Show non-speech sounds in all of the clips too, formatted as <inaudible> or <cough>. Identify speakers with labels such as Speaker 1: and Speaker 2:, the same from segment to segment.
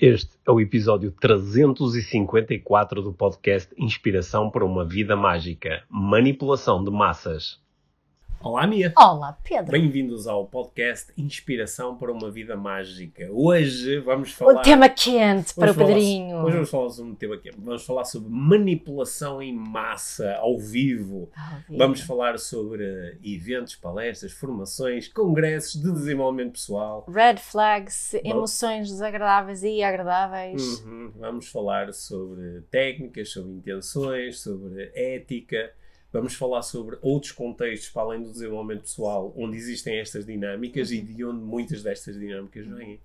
Speaker 1: Este é o episódio 354 do podcast Inspiração para uma Vida Mágica Manipulação de Massas. Olá, Mia.
Speaker 2: Olá, Pedro.
Speaker 1: Bem-vindos ao podcast Inspiração para uma Vida Mágica. Hoje vamos falar.
Speaker 2: O tema quente para o Pedrinho.
Speaker 1: Hoje vamos falar sobre um tema quente. Vamos falar sobre manipulação em massa, ao vivo.
Speaker 2: Vivo.
Speaker 1: Vamos falar sobre eventos, palestras, formações, congressos de desenvolvimento pessoal.
Speaker 2: Red flags, emoções desagradáveis e agradáveis.
Speaker 1: Uhum. Vamos falar sobre técnicas, sobre intenções, sobre ética. Vamos falar sobre outros contextos para além do desenvolvimento pessoal, onde existem estas dinâmicas e de onde muitas destas dinâmicas vêm.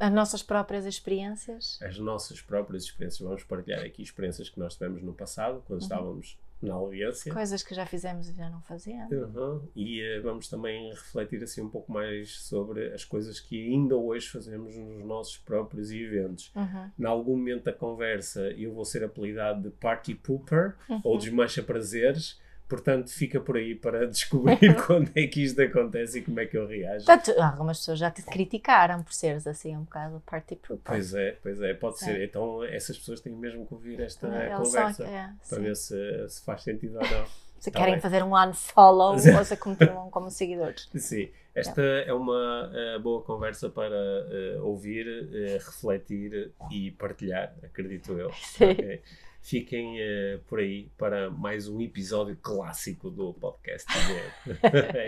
Speaker 2: As nossas próprias experiências.
Speaker 1: As nossas próprias experiências. Vamos partilhar aqui experiências que nós tivemos no passado, quando estávamos na audiência.
Speaker 2: Coisas que já fizemos e já não fazemos.
Speaker 1: Uhum. E eh, vamos também refletir assim um pouco mais sobre as coisas que ainda hoje fazemos nos nossos próprios eventos.
Speaker 2: Uhum.
Speaker 1: Em algum momento da conversa eu vou ser apelidado de Party Pooper ou Desmancha Prazeres, portanto fica por aí para <laughs> descobrir <laughs> quando é que isto acontece e como é que eu reajo.
Speaker 2: Portanto, algumas pessoas já te criticaram por seres assim um bocado party pooper.
Speaker 1: Pois é, pois é, pode
Speaker 2: Certo.
Speaker 1: ser. Então essas pessoas têm mesmo que ouvir esta
Speaker 2: Elas são-
Speaker 1: conversa
Speaker 2: é,
Speaker 1: para
Speaker 2: sim.
Speaker 1: ver se, se faz sentido ou não. <laughs>
Speaker 2: Se
Speaker 1: Tá
Speaker 2: querem
Speaker 1: bem.
Speaker 2: fazer um unfollow ou se continuam como seguidores.
Speaker 1: Sim, esta é uma eh, boa conversa para eh, ouvir, eh, refletir e partilhar, acredito eu.
Speaker 2: Sim.
Speaker 1: Ok? Fiquem eh, por aí para mais um episódio clássico do podcast.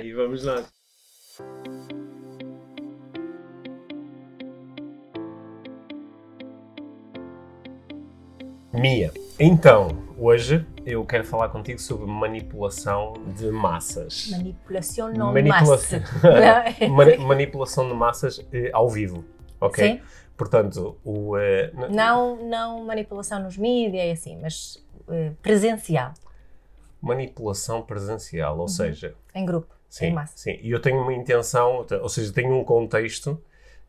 Speaker 1: e <laughs> vamos lá. Mia, então, hoje eu quero falar contigo sobre manipulação de massas.
Speaker 2: Manipulação não
Speaker 1: Manipulação,
Speaker 2: massa. <laughs>
Speaker 1: Mani- manipulação de massas eh, ao vivo, ok?
Speaker 2: Sim.
Speaker 1: Portanto, o, n-
Speaker 2: Não, não manipulação nos mídias e assim, mas eh, presencial,
Speaker 1: manipulação presencial, ou
Speaker 2: Uhum.
Speaker 1: seja,
Speaker 2: em grupo,
Speaker 1: sim,
Speaker 2: em massa.
Speaker 1: sim, e eu tenho uma intenção, ou seja, tenho um contexto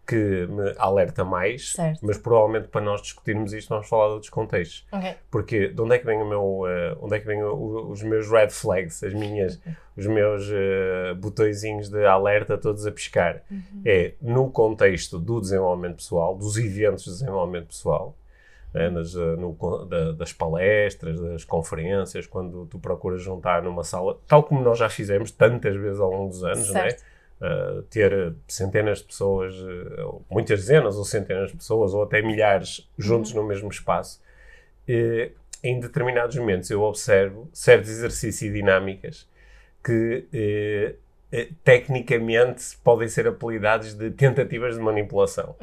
Speaker 1: que me alerta mais,
Speaker 2: Certo.
Speaker 1: mas provavelmente para nós discutirmos isto vamos falar de outros contextos.
Speaker 2: Ok.
Speaker 1: Porque de onde é que vem o meu, eh, onde é que vem o- os meus red flags, as minhas, os meus eh, botõezinhos de alerta todos a piscar? É no contexto do desenvolvimento pessoal, dos eventos de desenvolvimento pessoal, né, nas, eh, no da- das palestras, das conferências, quando tu procuras juntar numa sala, tal como nós já fizemos tantas vezes ao longo dos anos, não é? Uh, ter centenas de pessoas, uh, ou muitas dezenas ou centenas de pessoas, ou até milhares juntos no mesmo espaço, eh, em determinados momentos eu observo certos exercícios e dinâmicas que eh, eh, tecnicamente podem ser apelidados de tentativas de manipulação.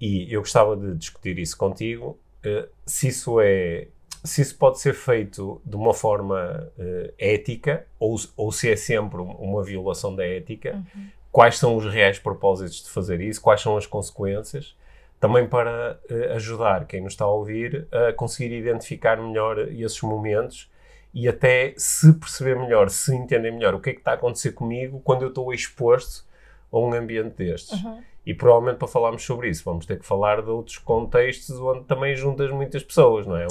Speaker 1: E eu gostava de discutir isso contigo, eh, se isso é se isso pode ser feito de uma forma eh, ética ou, ou se é sempre um- uma violação da ética, quais são os reais propósitos de fazer isso, quais são as consequências, também para eh, ajudar quem nos está a ouvir a conseguir identificar melhor esses momentos e até se perceber melhor, se entender melhor o que é que está a acontecer comigo quando eu estou exposto a um ambiente destes. E provavelmente para falarmos sobre isso vamos ter que falar de outros contextos onde também juntas muitas pessoas, não é?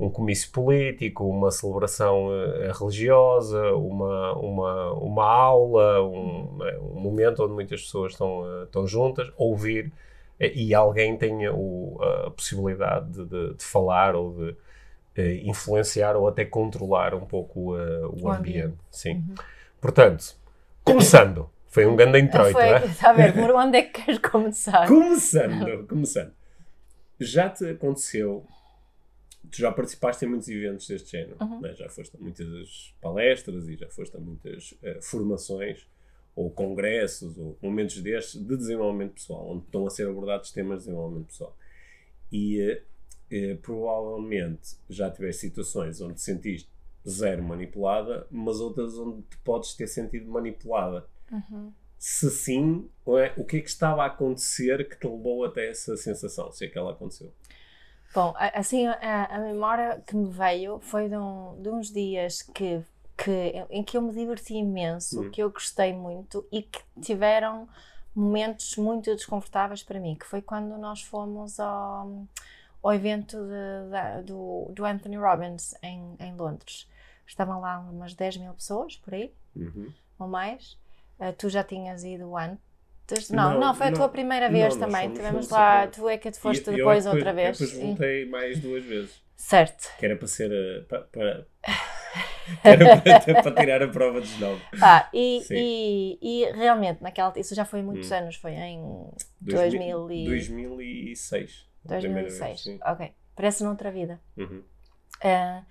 Speaker 1: Um, um comício político, uma celebração eh, religiosa, uma, uma, uma aula, um, é? um momento onde muitas pessoas estão, eh, estão juntas, ouvir eh, e alguém tenha o- a possibilidade de, de- de falar ou de influenciar ou até controlar um pouco o,
Speaker 2: O
Speaker 1: ambiente.
Speaker 2: ambiente.
Speaker 1: Sim. Portanto, começando, foi um grande introito,
Speaker 2: Foi,
Speaker 1: é? <laughs>
Speaker 2: a ver, <laughs> por onde é que queres começar?
Speaker 1: Começando, começando. Já te aconteceu, tu já participaste em muitos eventos deste género, né? já foste a muitas palestras e já foste a muitas eh, formações ou congressos ou momentos destes de desenvolvimento pessoal, onde estão a ser abordados temas de desenvolvimento pessoal. E eh, eh, provavelmente já tiveste situações onde te sentiste zero manipulada, mas outras onde te podes ter sentido manipulada se sim, é? o que é que estava a acontecer que te levou até essa sensação, se é que ela aconteceu?
Speaker 2: Bom, assim, a, a memória que me veio foi de, um- de uns dias que, que, em que eu me diverti imenso,
Speaker 1: Hum.
Speaker 2: que eu gostei muito e que tiveram momentos muito desconfortáveis para mim, que foi quando nós fomos ao, ao evento de- da- do, do Anthony Robbins em, em Londres. Estavam lá umas 10 mil pessoas, por aí,
Speaker 1: Uhum.
Speaker 2: ou mais. Uh, tu já tinhas ido an- Desde- não, não,
Speaker 1: Não,
Speaker 2: foi a
Speaker 1: não,
Speaker 2: tua primeira
Speaker 1: não,
Speaker 2: vez
Speaker 1: nós
Speaker 2: também. Tivemos lá, tu é que te foste
Speaker 1: E- é
Speaker 2: depois outra
Speaker 1: eu
Speaker 2: vez.
Speaker 1: Depois voltei mais duas vezes.
Speaker 2: Certo.
Speaker 1: Que era para ser. eh, pa- para, <laughs> era para, para tirar a prova de novo.
Speaker 2: Pá, e, e, e realmente, naquela, isso já foi muitos
Speaker 1: Hum.
Speaker 2: anos, foi em
Speaker 1: 2000
Speaker 2: 2000 e-
Speaker 1: 2006. a primeira vez,
Speaker 2: 2006.
Speaker 1: sim.
Speaker 2: ok, parece noutra vida.
Speaker 1: Uhum.
Speaker 2: Ah,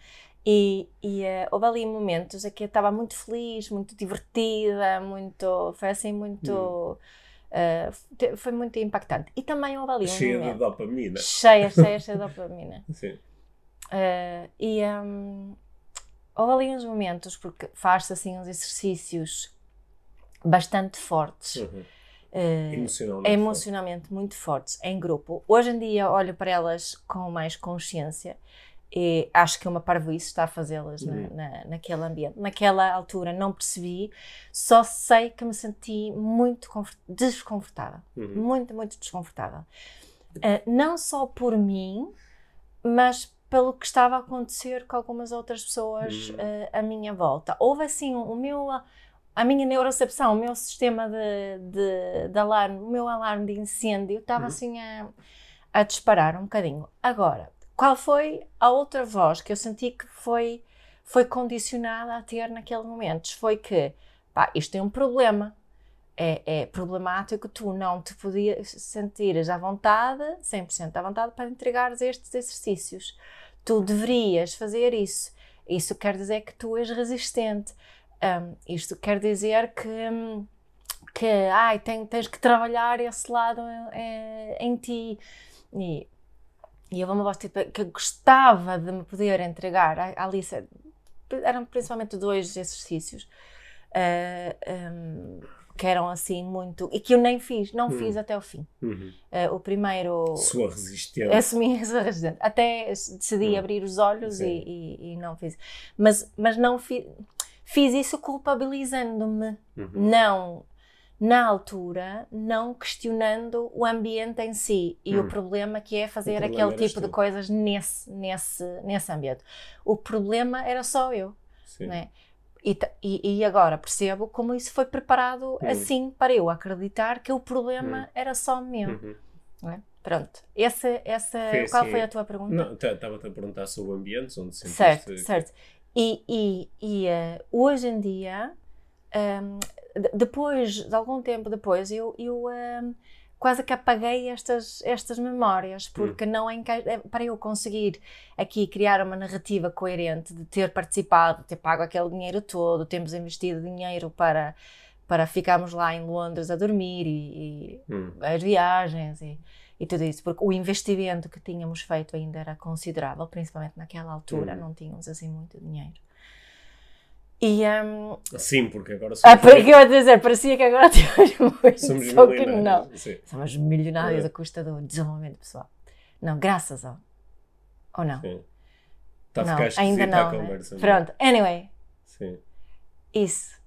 Speaker 2: e e ah, houve ali momentos em que eu estava muito feliz, muito divertida, muito. Foi assim, muito. te- foi muito impactante. E também houve ali um
Speaker 1: Cheia de
Speaker 2: momento.
Speaker 1: dopamina.
Speaker 2: Cheia, cheia, cheia de <laughs> dopamina.
Speaker 1: Sim.
Speaker 2: Ah, e hum, houve ali uns momentos, porque faz-se assim uns exercícios bastante fortes.
Speaker 1: Uhum.
Speaker 2: ah,
Speaker 1: Emocionalmente.
Speaker 2: emocionalmente muito fortes em grupo. Hoje em dia olho para elas com mais consciência e acho que é uma parvoíce estar a fazê-las na-
Speaker 1: Uhum.
Speaker 2: na, naquele ambiente. Naquela altura não percebi, só sei que me senti muito confort- desconfortável.
Speaker 1: Uhum.
Speaker 2: Muito, muito desconfortável. Ah, não só por mim, mas pelo que estava a acontecer com algumas outras pessoas
Speaker 1: Hum.
Speaker 2: ah, à minha volta. Houve assim o meu a minha neurocepção, o meu sistema de, de, de alarme, o meu alarme de incêndio estava
Speaker 1: Uhum.
Speaker 2: assim a, a disparar um bocadinho. Agora, qual foi a outra voz que eu senti que foi, foi condicionada a ter naquele momento? Foi que, pá, isto é um problema. É, é problemático tu não te podias sentir à vontade, 100% à vontade, para entregares estes exercícios. Tu deverias fazer isso. Isso quer dizer que tu és resistente. Um, isto quer dizer que, hum, que ai, tem- tens que trabalhar esse lado eh, em ti. E, e eu uma voz tipo, que gostava de me poder entregar. A a Alice, eram principalmente dois exercícios eh, um, que eram assim muito. e que eu nem fiz, não
Speaker 1: Hum.
Speaker 2: fiz até o fim.
Speaker 1: Uhum.
Speaker 2: Eh, o primeiro.
Speaker 1: Sua resistência.
Speaker 2: Assumi essa <laughs> resistência. Até decidi
Speaker 1: Hum.
Speaker 2: abrir os olhos e, e- e não fiz. Mas, mas não fiz. Fiz isso culpabilizando-me.
Speaker 1: Uhum.
Speaker 2: Não, na altura, não questionando o ambiente em si e o
Speaker 1: Hum.
Speaker 2: problema que é fazer aquele tipo de
Speaker 1: tu.
Speaker 2: coisas nesse, nesse, nesse ambiente. O problema era só eu.
Speaker 1: Sim.
Speaker 2: Né? E, e, e agora percebo como isso foi preparado
Speaker 1: Hum.
Speaker 2: assim para eu acreditar que o problema
Speaker 1: Hum.
Speaker 2: era só meu.
Speaker 1: Uhum.
Speaker 2: não é? Pronto. Essa, essa,
Speaker 1: Foi
Speaker 2: qual
Speaker 1: assim,
Speaker 2: foi a tua pergunta?
Speaker 1: Não, estava-te a perguntar sobre ambientes onde sentiste...
Speaker 2: Certo, certo. E, e, e eh, hoje em dia, de- depois, de algum tempo depois, eu, eu ehm, quase que apaguei estas, estas memórias, porque não enca... eh, para eu conseguir aqui criar uma narrativa coerente de ter participado, ter pago aquele dinheiro todo, termos investido dinheiro para, para ficarmos lá em Londres a dormir e- e
Speaker 1: Hum.
Speaker 2: as viagens e, e tudo isso, porque o investimento que tínhamos feito ainda era considerável, principalmente naquela altura,
Speaker 1: Uhum.
Speaker 2: não tínhamos assim muito dinheiro. E um,
Speaker 1: Sim, porque agora
Speaker 2: ah,
Speaker 1: somos,
Speaker 2: para que eu ia dizer, parecia que agora <laughs> tínhamos muito,
Speaker 1: somos
Speaker 2: só que não.
Speaker 1: milionários. Sim.
Speaker 2: Somos milionários
Speaker 1: É.
Speaker 2: à custa do desenvolvimento pessoal. Não, graças ao. Ou não?
Speaker 1: Sim. Está a ficar
Speaker 2: ainda não. né?
Speaker 1: conversa. não é?
Speaker 2: Pronto, anyway,
Speaker 1: Sim.
Speaker 2: isso.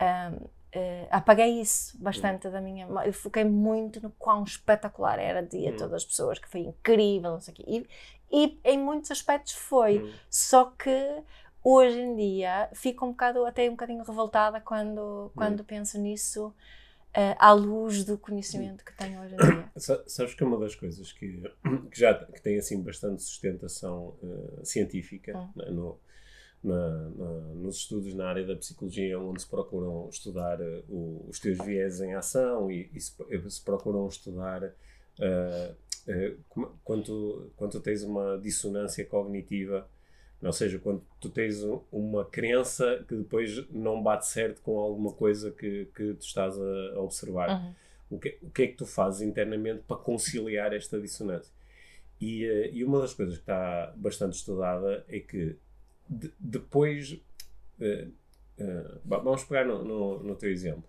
Speaker 2: Um, eh, apaguei isso bastante da minha. Eu foquei muito no quão espetacular era o dia,
Speaker 1: Hum.
Speaker 2: todas as pessoas, que foi incrível, não sei o quê. E, e em muitos aspectos foi.
Speaker 1: Hum.
Speaker 2: Só que hoje em dia fico um bocado, até um bocadinho revoltada quando, quando
Speaker 1: Hum.
Speaker 2: penso nisso eh, à luz do conhecimento que tenho hoje em dia. <coughs>
Speaker 1: Sa- Sabes que é uma das coisas que, <coughs> que já que tem assim bastante sustentação eh, científica
Speaker 2: Hum.
Speaker 1: né, no, na- na- nos estudos na área da psicologia, onde se procuram estudar eh, os teus viés em ação e, e se, se procuram estudar eh, como- quando, tens uma dissonância cognitiva, ou seja, quando tu tens um- uma crença que depois não bate certo com alguma coisa que, que tu estás a- observar
Speaker 2: Uhum.
Speaker 1: o que, o que é que tu fazes internamente para conciliar esta dissonância. E, eh, e uma das coisas que está bastante estudada é que de- depois. eh, va- vamos pegar no, no, no teu exemplo.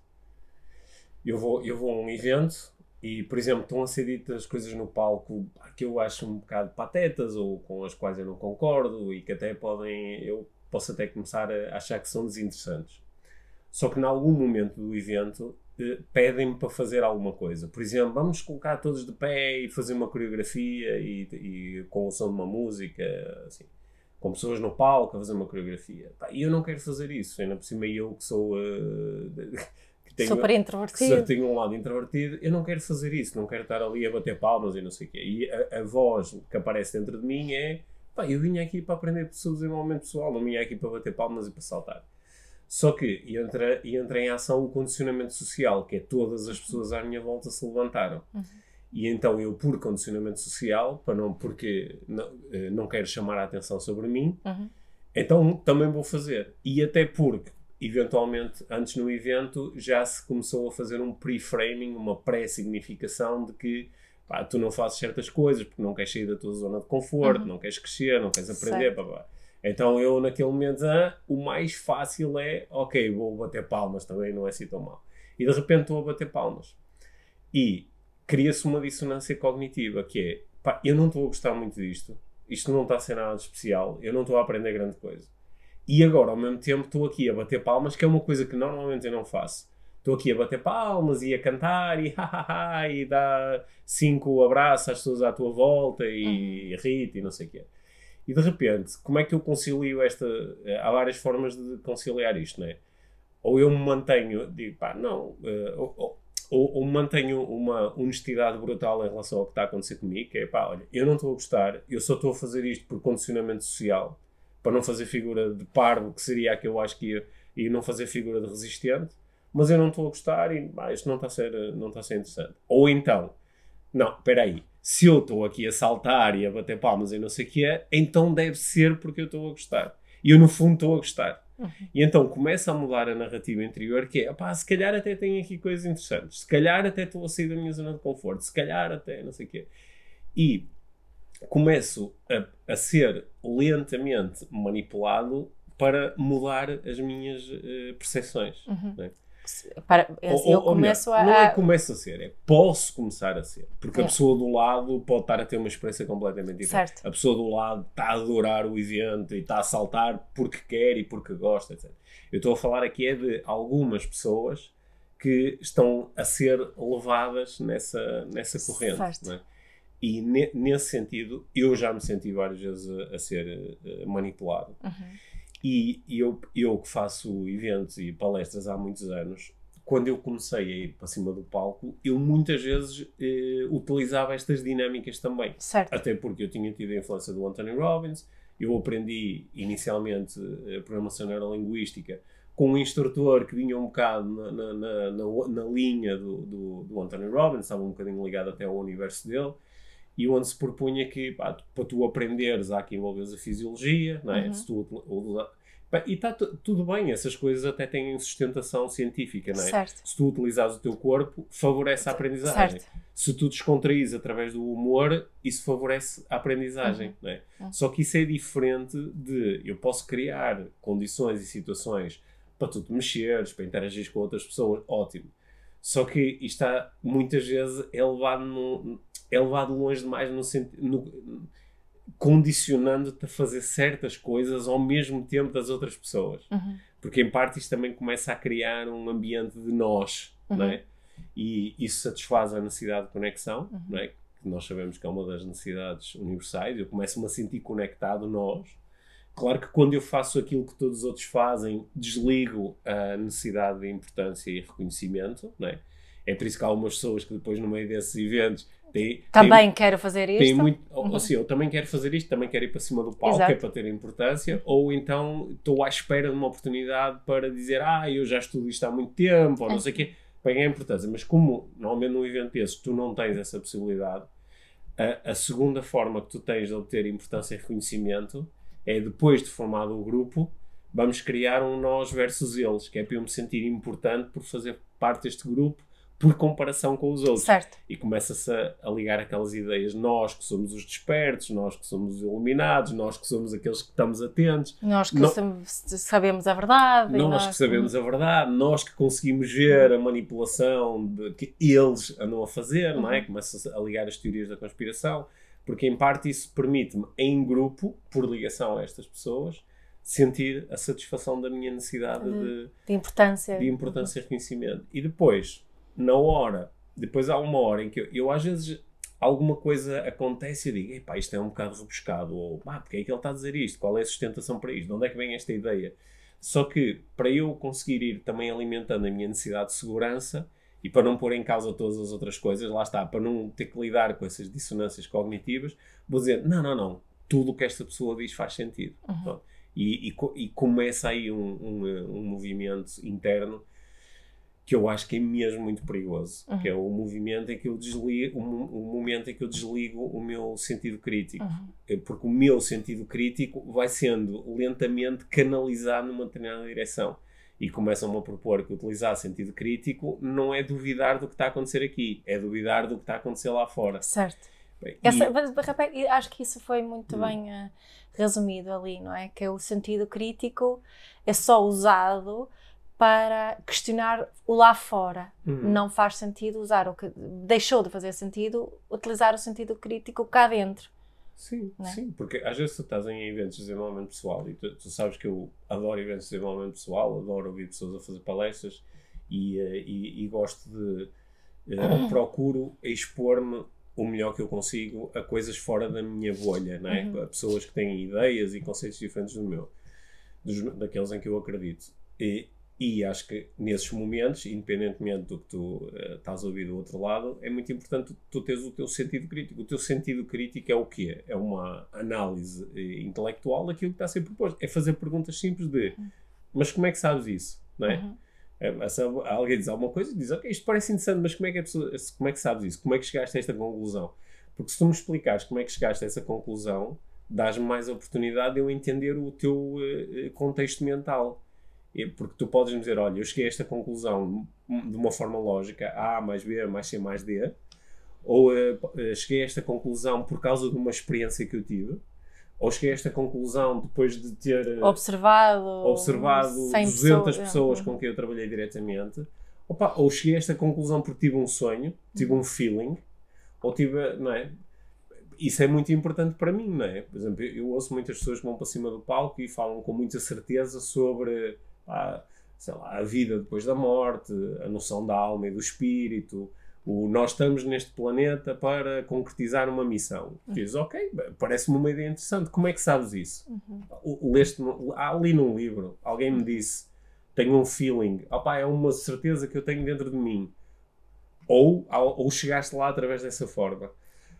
Speaker 1: Eu vou, eu vou a um evento e, por exemplo, estão a ser ditas coisas no palco que eu acho um bocado patetas ou com as quais eu não concordo e que até podem. Eu posso até começar a achar que são desinteressantes. Só que, em algum momento do evento, eh, pedem-me para fazer alguma coisa. Por exemplo, vamos colocar todos de pé e fazer uma coreografia e, e com o som de uma música, assim, com pessoas no palco a fazer uma coreografia. E eu não quero fazer isso, ainda por cima eu que sou. que tenho,
Speaker 2: Super introvertido.
Speaker 1: tenho um lado introvertido, eu não quero fazer isso, não quero estar ali a bater palmas e não sei o quê. E a, a voz que aparece dentro de mim é pá, eu vim aqui para aprender sobre desenvolvimento pessoal, não vim aqui para bater palmas e para saltar. Só que entra, entra em ação o condicionamento social, que é todas as pessoas à minha volta se levantaram. E então eu, por condicionamento social, para não, porque não, eh, não quero chamar a atenção sobre mim,
Speaker 2: Uhum.
Speaker 1: então também vou fazer. E até porque, eventualmente, antes no evento, já se começou a fazer um pre-framing, uma pré-significação de que pá, tu não fazes certas coisas porque não queres sair da tua zona de conforto,
Speaker 2: Uhum.
Speaker 1: não queres crescer, não queres aprender. Pá. Então eu, naquele momento, ah, o mais fácil é, ok, vou bater palmas também, não é assim tão mal. E de repente estou a bater palmas. E cria-se uma dissonância cognitiva, que é, pá, eu não estou a gostar muito disto, isto não está a ser nada de especial, eu não estou a aprender grande coisa. E agora, ao mesmo tempo, estou aqui a bater palmas, que é uma coisa que normalmente eu não faço. Estou aqui a bater palmas e a cantar e <laughs> hahaha e dar cinco abraços às pessoas à tua volta e rir e não sei o quê. E de repente, como é que eu concilio esta. Há várias formas de conciliar isto, não é? Ou eu me mantenho, digo, pá, não, eh, ou, ou, ou mantenho uma honestidade brutal em relação ao que está a acontecer comigo, que é pá, olha, eu não estou a gostar, eu só estou a fazer isto por condicionamento social, para não fazer figura de parvo, que seria a que eu acho que ia, e não fazer figura de resistente, mas eu não estou a gostar e pá, isto não está a ser, não está a ser interessante. Ou então, não, espera aí, se eu estou aqui a saltar e a bater palmas e não sei o que é, então deve ser porque eu estou a gostar. E eu no fundo estou a gostar. E então começa a mudar a narrativa interior, que é, pá, se calhar até tenho aqui coisas interessantes, se calhar até estou a sair da minha zona de conforto, se calhar até não sei o quê. E começo a, a ser lentamente manipulado para mudar as minhas eh, percepções. né?
Speaker 2: Para,
Speaker 1: Ou-
Speaker 2: eu
Speaker 1: ou- ou melhor,
Speaker 2: começo
Speaker 1: Não é
Speaker 2: a.
Speaker 1: começo a ser, é posso começar a ser. Porque a
Speaker 2: É.
Speaker 1: pessoa do lado pode estar a ter uma experiência completamente diferente.
Speaker 2: Certo.
Speaker 1: A pessoa do lado está a adorar o evento e está a saltar porque quer e porque gosta, etc. Eu estou a falar aqui é de algumas pessoas que estão a ser levadas nessa, nessa corrente.
Speaker 2: Certo.
Speaker 1: é? E ne- nesse sentido, eu já me senti várias vezes a, a ser eh, manipulado.
Speaker 2: Uhum.
Speaker 1: E, e eu, eu que faço eventos e palestras há muitos anos, quando eu comecei a ir para cima do palco, eu muitas vezes eh, utilizava estas dinâmicas também.
Speaker 2: Certo.
Speaker 1: Até porque eu tinha tido a influência do Anthony Robbins, eu aprendi inicialmente a programação neurolinguística com um instrutor que vinha um bocado na, na, na, na- na linha do, do, do Anthony Robbins, estava um bocadinho ligado até ao universo dele, e onde se propunha que pá, para tu aprenderes há que envolveres a fisiologia, não é?
Speaker 2: Uhum.
Speaker 1: Se tu, pá, e está tudo bem, essas coisas até têm sustentação científica, não é?
Speaker 2: Certo.
Speaker 1: Se tu utilizares o teu corpo, favorece a aprendizagem
Speaker 2: Certo.
Speaker 1: se tu descontraís através do humor, isso favorece a aprendizagem. Não é?
Speaker 2: Uhum.
Speaker 1: Só que isso é diferente de eu posso criar condições e situações para tu te mexeres, para interagir com outras pessoas, ótimo. Só que isto está, muitas vezes é levado, no, é levado longe demais no sentido. condicionando-te a fazer certas coisas ao mesmo tempo das outras pessoas.
Speaker 2: Uhum.
Speaker 1: Porque em parte isto também começa a criar um ambiente de nós,
Speaker 2: Uhum.
Speaker 1: não é? E isso satisfaz a necessidade de conexão,
Speaker 2: Uhum.
Speaker 1: não é? Que nós sabemos que é uma das necessidades universais. Eu começo-me a sentir conectado nós. Claro que quando eu faço aquilo que todos os outros fazem, desligo a necessidade de importância e reconhecimento, não é? É por isso que há algumas pessoas que depois no meio desses eventos têm-
Speaker 2: Também quero fazer
Speaker 1: tem
Speaker 2: isto.
Speaker 1: muito, ou,
Speaker 2: Uhum.
Speaker 1: ou seja, eu também quero fazer isto, também quero ir para cima do palco,
Speaker 2: Exato.
Speaker 1: é para ter importância, ou então estou à espera de uma oportunidade para dizer, ah, eu já estudo isto há muito tempo, ou não sei o quê, para ganhar importância. Mas como normalmente num evento desse tu não tens essa possibilidade, a, a segunda forma que tu tens de obter importância e reconhecimento é depois de formado o grupo, vamos criar um nós versus eles, que é para eu me sentir importante por fazer parte deste grupo por comparação com os outros
Speaker 2: Certo.
Speaker 1: e começa-se a, a ligar aquelas ideias. Nós que somos os despertos, nós que somos os iluminados, nós que somos aqueles que estamos atentos,
Speaker 2: Nós que sam- sabemos a verdade. e
Speaker 1: nós que sabemos a verdade, nós que conseguimos ver a manipulação de, que eles andam a fazer, não é?
Speaker 2: Uhum.
Speaker 1: Começa-se a ligar as teorias da conspiração, porque em parte isso permite-me, em grupo, por ligação a estas pessoas, sentir a satisfação da minha necessidade
Speaker 2: Uhum.
Speaker 1: de
Speaker 2: De importância.
Speaker 1: de importância e reconhecimento. E depois, na hora, depois há uma hora em que eu, eu às vezes alguma coisa acontece e eu digo, epá, isto é um bocado rebuscado, ou pá, porque é que ele está a dizer isto? Qual é a sustentação para isto? De onde é que vem esta ideia? Só que para eu conseguir ir também alimentando a minha necessidade de segurança e para não pôr em causa todas as outras coisas, lá está, para não ter que lidar com essas dissonâncias cognitivas, vou dizer: não, não, não, tudo o que esta pessoa diz faz sentido. Uhum. E, e, e, começa aí um, um, um, movimento interno que eu acho que é mesmo muito perigoso, uhum. que é o movimento em que eu desligo, o, o, momento em que eu desligo o meu sentido crítico, uhum. É porque o meu sentido crítico vai sendo lentamente canalizado numa determinada direção e começam-me a propor que utilizar sentido crítico não é duvidar do que está a acontecer aqui, é duvidar do que está a acontecer lá fora.
Speaker 2: Certo. Bem, Essa, e... acho que isso foi muito hum. bem uh, resumido ali, não é? Que é o sentido crítico é só usado para questionar o lá fora. Hum. Não faz sentido usar o que deixou de fazer sentido utilizar o sentido crítico cá dentro.
Speaker 1: Sim, é? sim, porque às vezes tu estás em eventos de desenvolvimento pessoal e tu, tu, sabes que eu adoro eventos de desenvolvimento pessoal, adoro ouvir pessoas a fazer palestras e, uh, e, e, gosto de. Uh, <coughs> procuro expor-me o melhor que eu consigo a coisas fora da minha bolha, não é? Uhum. A pessoas que têm ideias e conceitos diferentes do meu, dos, daqueles em que eu acredito. E, e acho que nesses momentos, independentemente do que tu uh, estás a ouvir do outro lado, é muito importante tu, tu teres o teu sentido crítico. O teu sentido crítico é o quê? É uma análise uh, intelectual daquilo que está a ser proposto. É fazer perguntas simples de mas como é que sabes isso? Não é? Uhum. É, alguém diz alguma coisa e diz, ok, isto parece interessante, mas como é, que pessoa, como é que sabes isso? Como é que chegaste a esta conclusão? Porque se tu me explicares como é que chegaste a essa conclusão, dás-me mais oportunidade de eu entender o teu uh, contexto mental. Porque tu podes me dizer, olha, eu cheguei a esta conclusão de uma forma lógica, A mais B mais C mais D, ou uh, cheguei a esta conclusão por causa de uma experiência que eu tive, ou cheguei a esta conclusão depois de ter
Speaker 2: observado,
Speaker 1: observado 200 pessoas, pessoas com quem eu trabalhei diretamente, Opa, ou cheguei a esta conclusão porque tive um sonho, tive um feeling, ou tive, não é? Isso é muito importante para mim, não é? Por exemplo, eu ouço muitas pessoas que vão para cima do palco e falam com muita certeza sobre a, sei lá, a vida depois da morte, a noção da alma e do espírito, o nós estamos neste planeta para concretizar uma missão. Uhum. Diz, ok, parece-me uma ideia interessante. Como é que sabes isso? Uhum. Leste, ali num livro, alguém me disse, tenho um feeling, opá, é uma certeza que eu tenho dentro de mim. Ou, ou chegaste lá através dessa forma.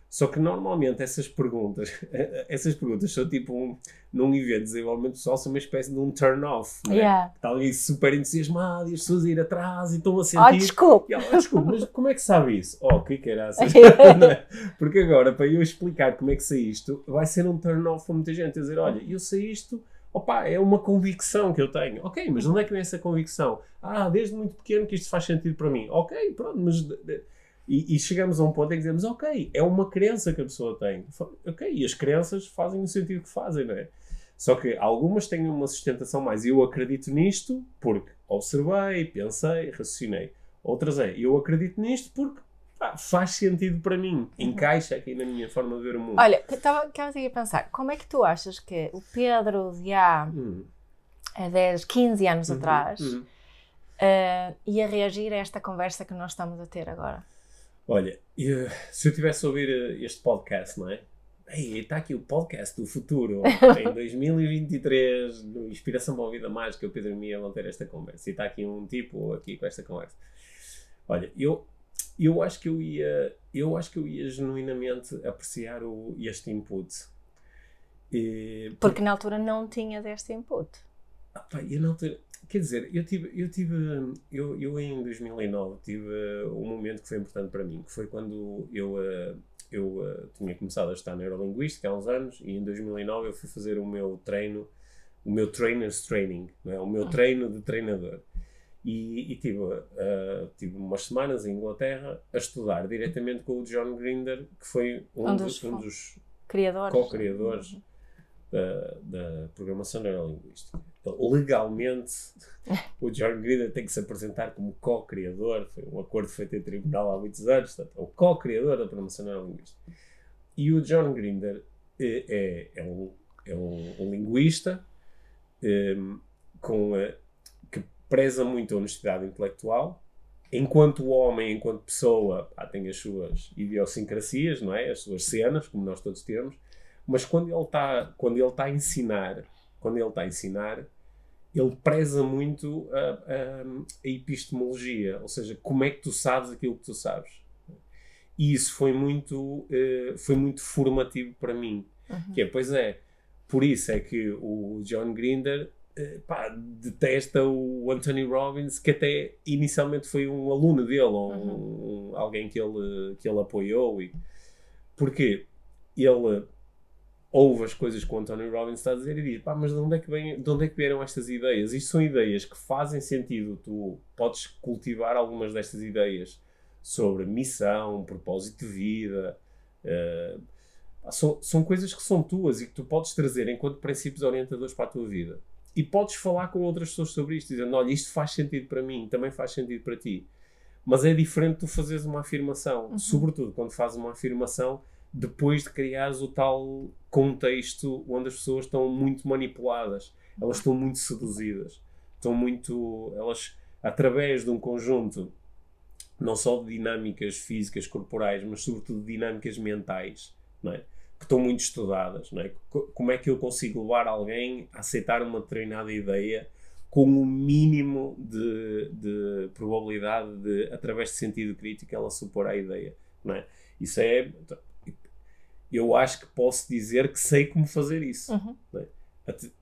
Speaker 1: Só que normalmente essas perguntas, <laughs> essas perguntas são tipo um, num evento de desenvolvimento pessoal, são uma espécie de um turn off. Né? Yeah. Está ali super entusiasmado e as pessoas a ir atrás e estão a sentir.
Speaker 2: Oh, desculpe.
Speaker 1: E, oh, desculpe, mas como é que sabe isso? Oh, que caraças. <laughs> É? Porque agora, para eu explicar como é que sei isto, vai ser um turn off para muita gente. A dizer, olha, eu sei isto, opa, é uma convicção que eu tenho. Ok, mas onde é que vem essa convicção? Ah, desde muito pequeno que isto faz sentido para mim. Ok, pronto, mas e, e, chegamos a um ponto em que dizemos, ok, é uma crença que a pessoa tem. Ok, e as crenças fazem o sentido que fazem, não é? Só que algumas têm uma sustentação mais. Eu acredito nisto porque observei, pensei, raciocinei. Outras é, eu acredito nisto porque ah, faz sentido para mim, uhum. encaixa aqui na minha forma de ver o mundo.
Speaker 2: Olha, estava aqui a pensar, como é que tu achas que o Pedro de há hum. 10, 15 anos uhum, atrás uhum. Uh, ia reagir a esta conversa que nós estamos a ter agora?
Speaker 1: Olha, eu, se eu tivesse a ouvir eh, este podcast, não é? Ei, está aqui o podcast do futuro. <laughs> em 2023, no Inspiração para a Vida Mágica, o Pedro e Mia vão ter esta conversa. E está aqui um tipo aqui com esta conversa. Olha, eu, eu acho que eu ia, eu acho que eu ia genuinamente apreciar o, este input.
Speaker 2: E, porque, porque na altura não tinha deste input.
Speaker 1: Ah, pá, eu na altura, Quer dizer, eu tive, eu tive, eu, eu em 2009 tive uh, um momento que foi importante para mim, que foi quando eu, uh, eu uh, tinha começado a estudar neurolinguística há uns anos e em 2009 eu fui fazer o meu treino, o meu trainer's training, é? o meu ah. treino de treinador. E, e tive, tive umas semanas em Inglaterra a estudar diretamente com o John Grinder, que foi um, um dos, um dos
Speaker 2: criadores,
Speaker 1: co-criadores uhum. Da, da programação neurolinguística legalmente <laughs> o John Grinder tem que se apresentar como co-criador, foi um acordo feito em tribunal há muitos anos, portanto, é o co-criador da programação neurolinguística. E o John Grinder é, é, é, um, é um, um linguista um, ehm, com, uh, que preza muito a honestidade intelectual, enquanto homem, enquanto pessoa, pá, tem as suas idiosincrasias, não é? as suas cenas, como nós todos temos, mas quando ele está quando ele está a ensinar, quando ele está a ensinar, ele preza muito a, a, a, epistemologia, ou seja, como é que tu sabes aquilo que tu sabes. E isso foi muito, uh, foi muito formativo para mim. Uhum. Que é, pois é, por isso é que o John Grinder uh, pá, detesta o Anthony Robbins, que até inicialmente foi um aluno dele, ou uhum. um, alguém que ele, que ele apoiou. E, porque ele ouve as coisas que o Anthony Robbins está a dizer e diz: pá, mas de onde, é que vem, de onde é que vieram estas ideias? Isto são ideias que fazem sentido. Tu podes cultivar algumas destas ideias sobre missão, propósito de vida. Uh, são, são coisas que são tuas e que tu podes trazer enquanto princípios orientadores para a tua vida. E podes falar com outras pessoas sobre isto, dizendo: olha, isto faz sentido para mim, também faz sentido para ti. Mas é diferente tu fazeres uma afirmação, uhum. sobretudo quando fazes uma afirmação depois de criares o tal contexto onde as pessoas estão muito manipuladas, elas estão muito seduzidas, estão muito. Elas, através de um conjunto não só de dinâmicas físicas, corporais, mas sobretudo dinâmicas mentais, não é? que estão muito estudadas. Não é? Como é que eu consigo levar alguém a aceitar uma determinada ideia com o um mínimo de, de, probabilidade de, através de sentido crítico, ela supor a ideia. Não é? Isso é. Eu acho que posso dizer que sei como fazer isso. Uhum. É?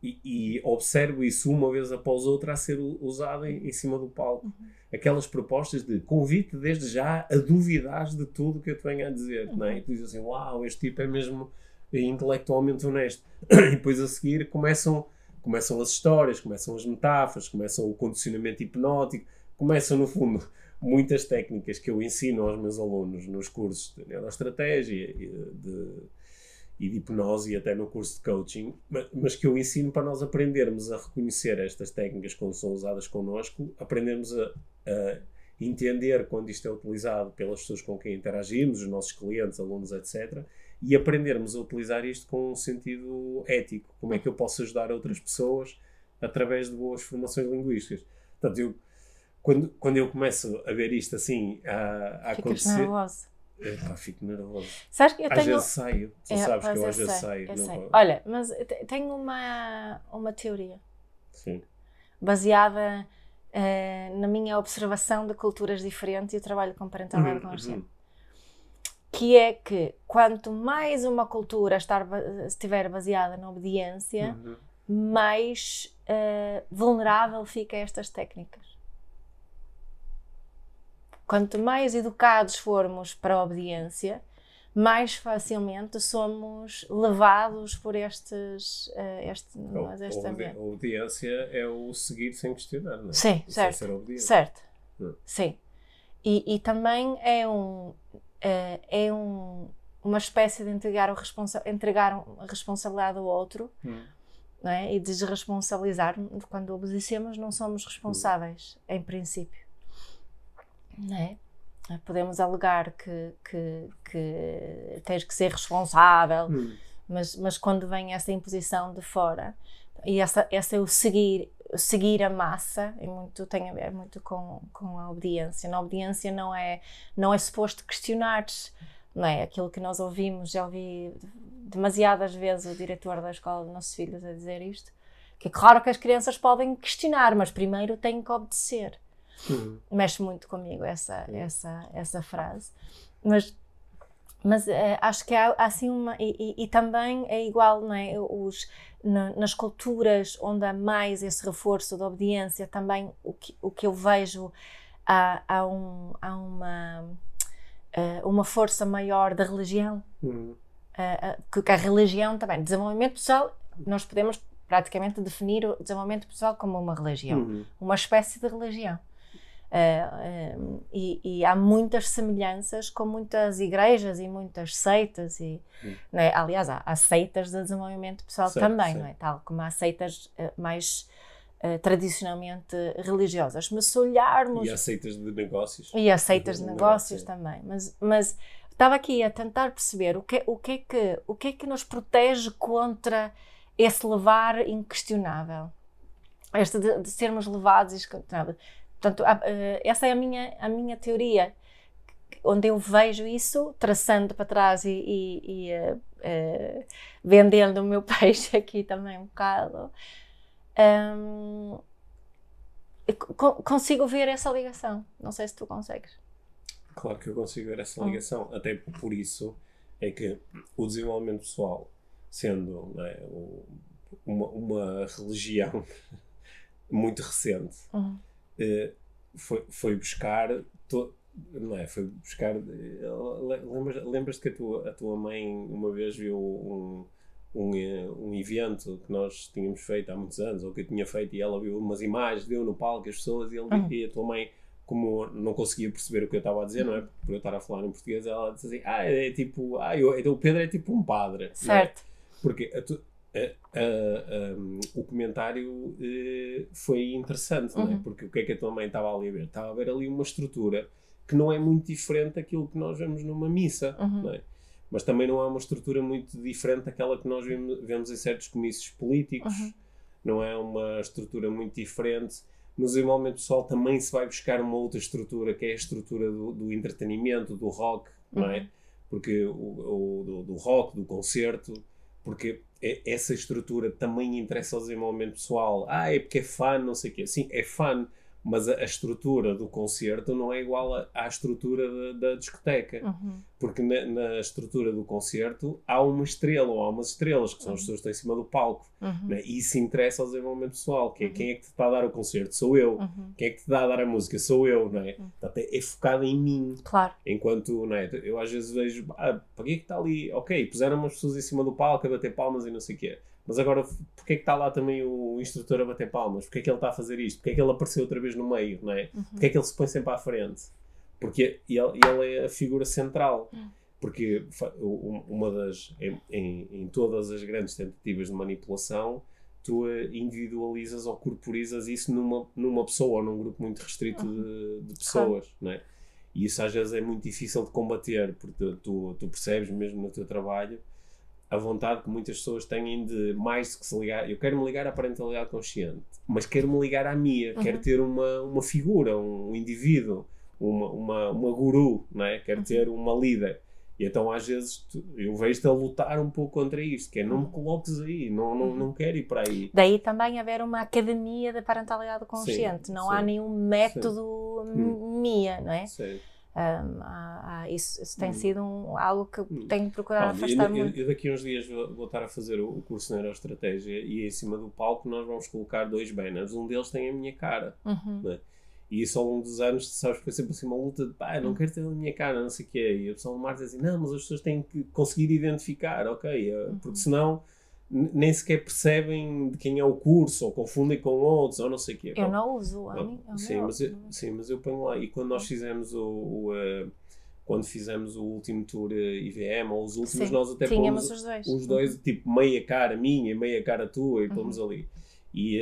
Speaker 1: E, e, observo isso uma vez após outra a ser usado em, em cima do palco. Uhum. Aquelas propostas de convite desde já a duvidar de tudo que eu te venho a dizer. Uhum. Não é? E tu dizes assim: Uau, este tipo é mesmo intelectualmente honesto. <coughs> e depois a seguir começam, começam as histórias, começam as metáforas, começam o condicionamento hipnótico, começam, no fundo, muitas técnicas que eu ensino aos meus alunos nos cursos de neuroestratégia, de e de hipnose e até no curso de coaching, mas, mas, que eu ensino para nós aprendermos a reconhecer estas técnicas quando são usadas connosco, aprendermos a, a entender quando isto é utilizado pelas pessoas com quem interagimos, os nossos clientes, alunos, etc. E aprendermos a utilizar isto com um sentido ético. Como é que eu posso ajudar outras pessoas através de boas formações linguísticas? Portanto, eu, quando, quando eu começo a ver isto assim a, a acontecer. Nervoso Epá, fico nervoso. Sabes que eu às tenho... vezes saio. Tu é, sabes que eu, às vezes saio.
Speaker 2: Eu sei. Olha, mas tenho uma, uma teoria. Sim. Baseada uh, na minha observação de culturas diferentes e o trabalho com parentalidade uhum, consciente. Uhum. Que é que quanto mais uma cultura estar, estiver baseada na obediência, uhum. mais uh, vulnerável fica a estas técnicas. Quanto mais educados formos para a obediência, mais facilmente somos levados por estes, uh, este,
Speaker 1: mas este A obediência é o seguir sem questionar, não é?
Speaker 2: Sim, é certo. É certo. Hum. Sim. E, e, também é um, uh, é um, uma espécie de entregar, o responsa entregar a responsabilidade ao outro hum. não é? e desresponsabilizar. Quando obedecemos, não somos responsáveis, hum. em princípio. Não é? Podemos alegar que, que, que tens que ser responsável, hum. mas, mas quando vem essa imposição de fora, e essa, essa é o seguir, seguir a massa, e muito, tem a ver muito com, com a obediência. Na obediência não é, não é suposto questionar-te, não é? Aquilo que nós ouvimos, já ouvi demasiadas vezes o diretor da escola dos nossos filhos a dizer isto, que é claro que as crianças podem questionar, mas primeiro têm que obedecer. Uhum. Mexe muito comigo essa, essa, essa frase. Mas, mas é, acho que há, assim uma. E, e, e, também é igual, não é? Os, na, nas culturas onde há mais esse reforço da obediência, também o que, o que eu vejo há, há, um, há uma, eh, uma força maior da religião. Uhum. Uh, que a religião também, desenvolvimento pessoal, nós podemos praticamente definir o desenvolvimento pessoal como uma religião, uhum. uma espécie de religião. Uh, uh, e, e, há muitas semelhanças com muitas igrejas e muitas seitas e é? aliás há, há, seitas de desenvolvimento pessoal certo, também não é? Tal como há seitas uh, mais tradicionalmente religiosas. Mas se olharmos
Speaker 1: e há seitas de negócios?
Speaker 2: E há seitas de negócios é. também. Mas mas estava aqui a tentar perceber o que o que é que o que é que nos protege contra esse levar inquestionável? Este de, de sermos levados Portanto, eh, essa é a minha, a minha teoria, onde eu vejo isso, traçando para trás e, e, e uh, uh, vendendo o meu <laughs> peixe aqui também um bocado. hum, co- consigo ver essa ligação. Não sei se tu consegues.
Speaker 1: Claro que eu consigo ver essa
Speaker 2: Hum.
Speaker 1: ligação. Até por isso é que o desenvolvimento pessoal, sendo é, uma, uma religião <laughs> muito recente,
Speaker 2: Uhum.
Speaker 1: Eh, foi, foi buscar. To, não é? Foi buscar. eh, le- Lembras, que a tua, a tua mãe uma vez viu um, um, eh, um evento que nós tínhamos feito há muitos anos, ou que eu tinha feito, e ela viu umas imagens, viu no palco as pessoas, e, ele,
Speaker 2: Uhum.
Speaker 1: e a tua mãe, como não conseguia perceber o que eu estava a dizer, não é? Por eu estar a falar em português, ela disse assim: Ah, é tipo. Ah, eu, então o Pedro é tipo um padre. é?
Speaker 2: Certo.
Speaker 1: Porque a tu- a- um, o comentário eh, foi interessante, não é?
Speaker 2: Uhum.
Speaker 1: Porque o que é que a tua mãe estava ali a ver? Estava a ver ali uma estrutura que não é muito diferente daquilo que nós vemos numa missa,
Speaker 2: Uhum.
Speaker 1: não é? Mas também não é uma estrutura muito diferente daquela que nós vemos, em certos comícios políticos,
Speaker 2: Uhum.
Speaker 1: não é uma estrutura muito diferente. No desenvolvimento pessoal também se vai buscar uma outra estrutura, que é a estrutura do, do entretenimento, do rock, não é?
Speaker 2: Uhum.
Speaker 1: Porque o, o- do, do rock, do concerto, porque essa estrutura também interessa ao desenvolvimento pessoal. Ah, é porque é fã, não sei o quê. Sim, é fã, mas a, a estrutura do concerto não é igual à, à estrutura da, da discoteca.
Speaker 2: Uhum.
Speaker 1: Porque na, na estrutura do concerto há uma estrela ou há umas estrelas, que são as pessoas que estão em cima do palco.
Speaker 2: Uhum.
Speaker 1: né? E isso interessa ao desenvolvimento pessoal. Que é, quem é que te está a dar o concerto? Sou eu.
Speaker 2: Uhum.
Speaker 1: Quem é que te dá a dar a música? Sou eu, não é? Portanto, é, é focado em mim.
Speaker 2: Claro.
Speaker 1: Enquanto, não é? Eu às vezes vejo, ah, para que é que está ali? Ok, puseram umas pessoas em cima do palco a bater palmas e não sei o quê. Mas agora, porquê é que está lá também o instrutor a bater palmas? Porquê é que ele está a fazer isto? Porquê é que ele apareceu outra vez no meio, não é? Porquê é que ele se põe sempre à frente? Porque ele, ele é a figura central. Porque fa- u- uma das, em, em, em todas as grandes tentativas de manipulação, tu individualizas ou corporizas isso numa, numa pessoa ou num grupo muito restrito de, de pessoas, não é? E isso às vezes é muito difícil de combater, porque tu, tu percebes mesmo no teu trabalho a vontade que muitas pessoas têm de mais do que se ligar. Eu quero me ligar à parentalidade consciente, mas quero me ligar à minha, quero ter uma, uma figura, um indivíduo, uma, uma, uma guru, não é? quero ter uma líder. E então às vezes eu vejo-te a lutar um pouco contra isto, que é não me coloques aí, não, não, não quero ir para aí.
Speaker 2: Daí também haver uma academia da parentalidade consciente. não há
Speaker 1: sim.
Speaker 2: nenhum método
Speaker 1: Hum.
Speaker 2: minha, não é?
Speaker 1: Sei.
Speaker 2: Um, há- há- isso, isso tem
Speaker 1: Hum.
Speaker 2: sido um- algo que tenho procurado
Speaker 1: Olha,
Speaker 2: afastar
Speaker 1: eu, eu-
Speaker 2: muito.
Speaker 1: eu daqui a uns dias vou, vou estar a fazer o, o curso de Neuroestratégia e em cima do palco nós vamos colocar dois banners. Um deles tem a minha cara.
Speaker 2: Uhum.
Speaker 1: E isso ao longo dos anos, sabes, foi sempre assim uma luta de pá,
Speaker 2: Hum.
Speaker 1: não quero ter a minha cara, não sei o quê. E a pessoa do Mar diz assim, não, mas as pessoas têm que conseguir identificar, ok? eh,
Speaker 2: Uhum.
Speaker 1: Porque senão nem sequer percebem de quem é o curso, ou confundem com outros, ou não sei o quê.
Speaker 2: Eu não uso, a
Speaker 1: não,
Speaker 2: mim, eu
Speaker 1: sim, mas eu, sim, mas eu ponho lá. E quando nós fizemos o. o, eh, quando fizemos o último tour eh, IVM, ou os últimos,
Speaker 2: Sim,
Speaker 1: nós até
Speaker 2: tínhamos
Speaker 1: pomos
Speaker 2: os dois.
Speaker 1: os dois, tipo, meia cara minha e meia cara tua, e
Speaker 2: Uhum.
Speaker 1: pomos ali. E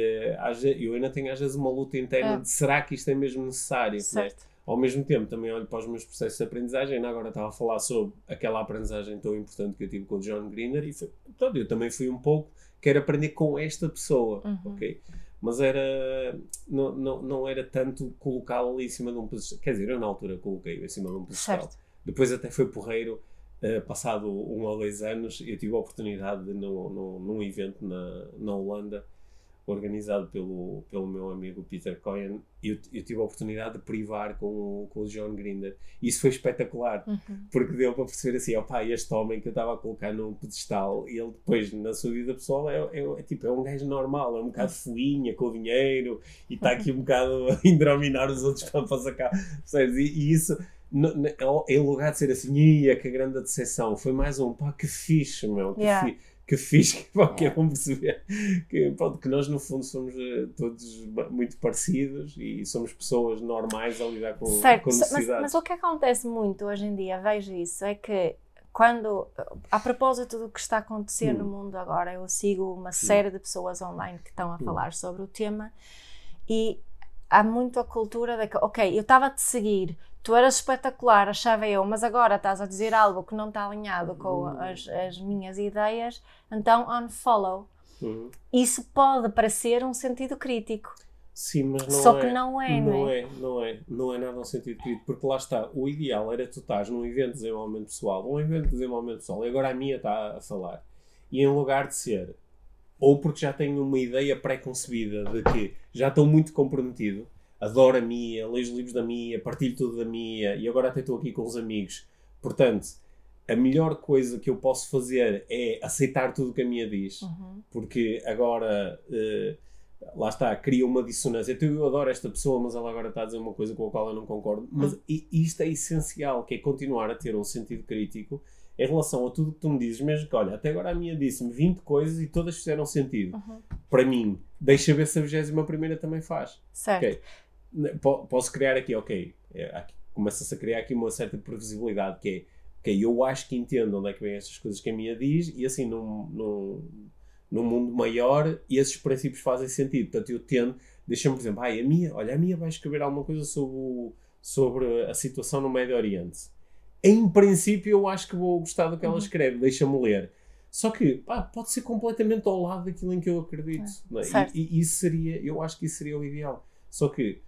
Speaker 1: ve- eu ainda tenho às vezes uma luta interna
Speaker 2: É.
Speaker 1: de será que isto é mesmo necessário? né? Ao mesmo tempo, também olho para os meus processos de aprendizagem. Ainda agora estava a falar sobre aquela aprendizagem tão importante que eu tive com o John Greener e foi, eu também fui um pouco, quero aprender com esta pessoa,
Speaker 2: Uhum.
Speaker 1: ok? Mas era, não, não, não era tanto colocá-lo ali em cima de um pedestal. Quer dizer, eu na altura coloquei-o em cima de um pedestal. Depois até foi porreiro, eh, passado um ou dois anos, eu tive a oportunidade de, no, no, num evento na, na Holanda, organizado pelo, pelo meu amigo Peter Cohen, eu, eu tive a oportunidade de privar com, o- com o John Grinder. Isso foi espetacular,
Speaker 2: Uhum.
Speaker 1: porque deu para perceber assim, opá, este homem que eu estava a colocar num pedestal, e ele depois, na sua vida pessoal, é, é, é tipo, é um gajo normal, é um bocado fuinha, com o dinheiro, e está aqui um bocado a <laughs> indrominar os outros para, para sacar, percebes? E, e isso... no- no- Em lugar de ser assim, ia que grande decepção, foi mais um pá, que fixe, meu, que,
Speaker 2: Yeah.
Speaker 1: fi- que fixe, que, <laughs> pá, que é bom perceber que, pronto, que nós no fundo somos eh, todos muito parecidos e somos pessoas normais a lidar com,
Speaker 2: Certo,
Speaker 1: com
Speaker 2: mas,
Speaker 1: necessidades.
Speaker 2: mas o que acontece muito hoje em dia, vejo isso, é que quando, a propósito do que está a acontecer no
Speaker 1: Hum.
Speaker 2: mundo agora, eu sigo uma série de pessoas online que estão a falar sobre o tema e há muito a cultura de que, ok, eu estava a te seguir, tu eras espetacular, achava eu, mas agora estás a dizer algo que não está alinhado com
Speaker 1: Hum.
Speaker 2: as, as minhas ideias, então unfollow.
Speaker 1: Uhum.
Speaker 2: Isso pode parecer um sentido crítico,
Speaker 1: Sim, mas não
Speaker 2: só
Speaker 1: é.
Speaker 2: que não é, não, é?
Speaker 1: é, não é, não é nada um sentido crítico, porque lá está, o ideal era tu estás num evento de desenvolvimento pessoal, um evento de desenvolvimento pessoal, e agora a minha está a falar, e em lugar de ser ou porque já tenho uma ideia pré-concebida de que já estou muito comprometido, adoro a Mia, leio os livros da Mia, partilho tudo da Mia e agora até estou aqui com os amigos. Portanto, a melhor coisa que eu posso fazer é aceitar tudo o que a Mia diz,
Speaker 2: Uhum.
Speaker 1: porque agora. eh, lá está, cria uma dissonância. Então, eu adoro esta pessoa, mas ela agora está a dizer uma coisa com a qual eu não concordo. Mas isto é essencial, que é continuar a ter um sentido crítico em relação a tudo que tu me dizes, mesmo que, olha, até agora a minha disse-me 20 coisas e todas fizeram sentido.
Speaker 2: Uhum.
Speaker 1: Para mim, deixa ver se a 21 primeira também faz.
Speaker 2: Certo.
Speaker 1: Ok. Po- Posso criar aqui, ok, é, começa-se a criar aqui uma certa previsibilidade, que é, ok, eu acho que entendo onde é que vêm estas coisas que a minha diz, e assim, num, num, num mundo maior, esses princípios fazem sentido. Portanto, eu tendo, deixa-me, por exemplo, ai, a minha, olha, a minha vai escrever alguma coisa sobre, o- sobre a situação no Médio Oriente. Em princípio, eu acho que vou gostar do que ela
Speaker 2: Uhum.
Speaker 1: escreve, deixa-me ler. Só que, pá, pode ser completamente ao lado daquilo em que eu acredito. é?
Speaker 2: certo.
Speaker 1: E, e isso seria, eu acho que isso seria o ideal. Só que,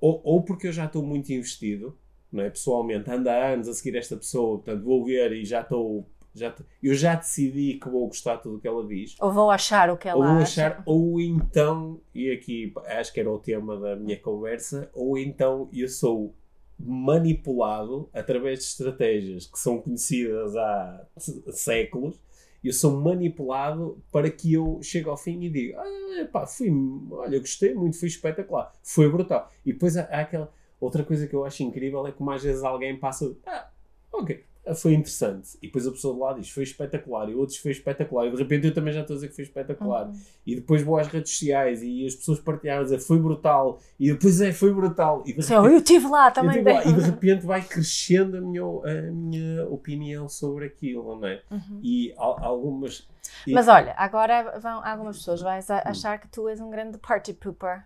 Speaker 1: ou, ou porque eu já estou muito investido, não é? pessoalmente, ando há anos a seguir esta pessoa, portanto vou ver e já estou. Já eu já decidi que vou gostar de tudo o que ela diz.
Speaker 2: Ou vou achar o que ela
Speaker 1: Ou vou
Speaker 2: acha.
Speaker 1: achar, ou então, e aqui acho que era o tema da minha conversa, ou então eu sou manipulado através de estratégias que são conhecidas há séculos. Eu sou manipulado para que eu chegue ao fim e diga: ah, pá, fui, olha, gostei muito, foi espetacular, foi brutal. E depois há, há aquela outra coisa que eu acho incrível é que mais vezes alguém passa, ah, ok, foi interessante. E depois a pessoa do lado diz: foi espetacular, e outros foi espetacular. E de repente eu também já estou a dizer que foi espetacular.
Speaker 2: Uhum.
Speaker 1: E depois vou às redes sociais e as pessoas partilharam a dizer foi brutal. E depois é, foi brutal. E de
Speaker 2: Sim, eu estive lá também.
Speaker 1: digo, "Ah", e de repente vai crescendo a minha, a minha opinião sobre aquilo, não é?
Speaker 2: Uhum.
Speaker 1: E al- algumas. e-
Speaker 2: Mas olha, agora vão algumas pessoas vais a- achar que tu és um grande party pooper.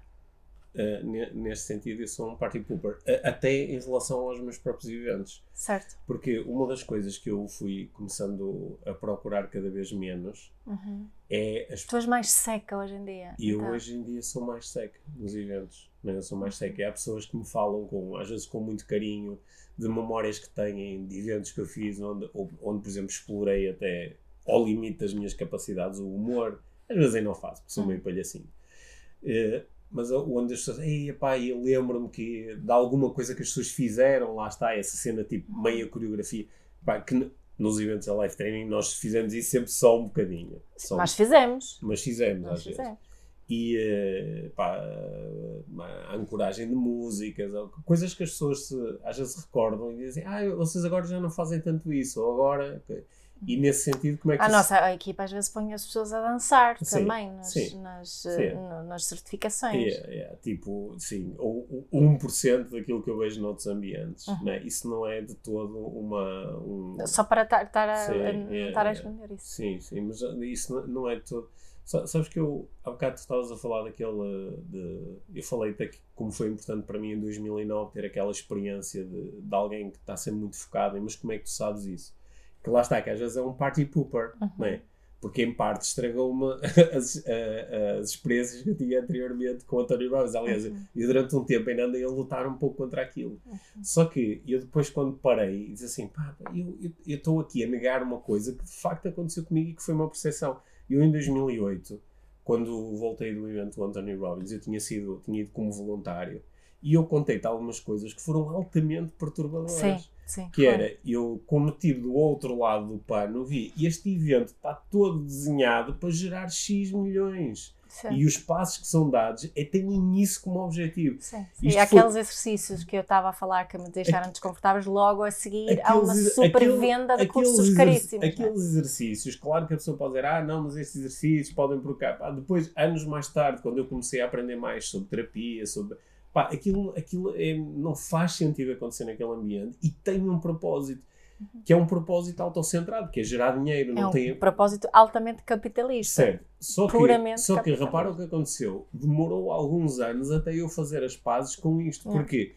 Speaker 1: Uh, sentido, eu sou um party pooper, até em relação aos meus próprios eventos.
Speaker 2: Certo.
Speaker 1: Porque uma das coisas que eu fui começando a procurar cada vez menos
Speaker 2: Uhum.
Speaker 1: é as
Speaker 2: és mais seca hoje em dia.
Speaker 1: E eu
Speaker 2: então.
Speaker 1: hoje em dia sou mais seco nos eventos. Né? Eu sou mais seco. E há pessoas que me falam, com, às vezes com muito carinho, de memórias que têm de eventos que eu fiz, onde, onde por exemplo, explorei até ao limite das minhas capacidades o humor. Às vezes eu não faço, porque sou meio palhacinho. Eh, mas onde as pessoas, ei, pá, eu lembro-me que de alguma coisa que as pessoas fizeram, lá está, essa cena tipo meia coreografia, pá, que nos eventos da live training nós fizemos isso sempre só um bocadinho. Só
Speaker 2: Mas fizemos.
Speaker 1: mas fizemos
Speaker 2: Nós
Speaker 1: às vezes.
Speaker 2: fizemos.
Speaker 1: E eh, pá, a ancoragem de músicas, coisas que as pessoas se- às vezes recordam e dizem, ah, vocês agora já não fazem tanto isso, ou agora. E nesse sentido, como é que
Speaker 2: A nossa a equipa às vezes põe as pessoas a dançar
Speaker 1: Sim,
Speaker 2: também nas,
Speaker 1: sim,
Speaker 2: nas,
Speaker 1: sim.
Speaker 2: eh, no- nas certificações.
Speaker 1: É, é, tipo, sim, ou, ou 1% daquilo que eu vejo noutros ambientes.
Speaker 2: Uhum.
Speaker 1: Né? Isso não é de todo uma. Um,
Speaker 2: Só para estar a,
Speaker 1: Sim,
Speaker 2: a-
Speaker 1: é,
Speaker 2: a
Speaker 1: é.
Speaker 2: esconder isso.
Speaker 1: Sim, sim, mas isso não- não é de todo. Sa- Sabes que eu, há bocado tu estavas a falar daquele. De, eu falei até que como foi importante para mim em 2009 ter aquela experiência de, de alguém que está sempre muito focado, em, mas como é que tu sabes isso? Que lá está, que às vezes é um party pooper,
Speaker 2: Uhum.
Speaker 1: não é? Porque em parte estragou-me <laughs> as, a- as experiências que eu tinha anteriormente com o Tony Robbins. Aliás,
Speaker 2: Uhum.
Speaker 1: eu durante um tempo ainda andei a lutar um pouco contra aquilo. Só que eu depois, quando parei, disse assim: pá, eu estou aqui a negar uma coisa que de facto aconteceu comigo e que foi uma percepção. Eu, em 2008, quando voltei do evento do Anthony Robbins, eu tinha, sido, tinha ido como voluntário e eu contei-te algumas coisas que foram altamente perturbadoras.
Speaker 2: Sim, sim.
Speaker 1: Que
Speaker 2: foi.
Speaker 1: era, eu, como estive do outro lado do pano, vi este evento está todo desenhado para gerar X milhões.
Speaker 2: Sim.
Speaker 1: E os passos que são dados é, têm isso como objetivo.
Speaker 2: Sim, sim. E aqueles exercícios que eu estava a falar que me deixaram desconfortáveis, logo a seguir há uma super
Speaker 1: aquele-
Speaker 2: venda de cursos
Speaker 1: exerc-
Speaker 2: caríssimos. é?
Speaker 1: Aqueles exercícios, claro que a pessoa pode dizer, ah, não, mas estes exercícios podem por cá. Pá, depois, anos mais tarde, quando eu comecei a aprender mais sobre terapia, sobre. Pá, aquilo, aquilo é- não faz sentido acontecer naquele ambiente e tem um propósito, que é um propósito autocentrado, que é gerar dinheiro,
Speaker 2: É
Speaker 1: não
Speaker 2: um
Speaker 1: tem.
Speaker 2: propósito altamente capitalista.
Speaker 1: Certo. Só que,
Speaker 2: Puramente
Speaker 1: só que repara o que aconteceu. Demorou alguns anos até eu fazer as pazes com isto.
Speaker 2: É.
Speaker 1: Porquê?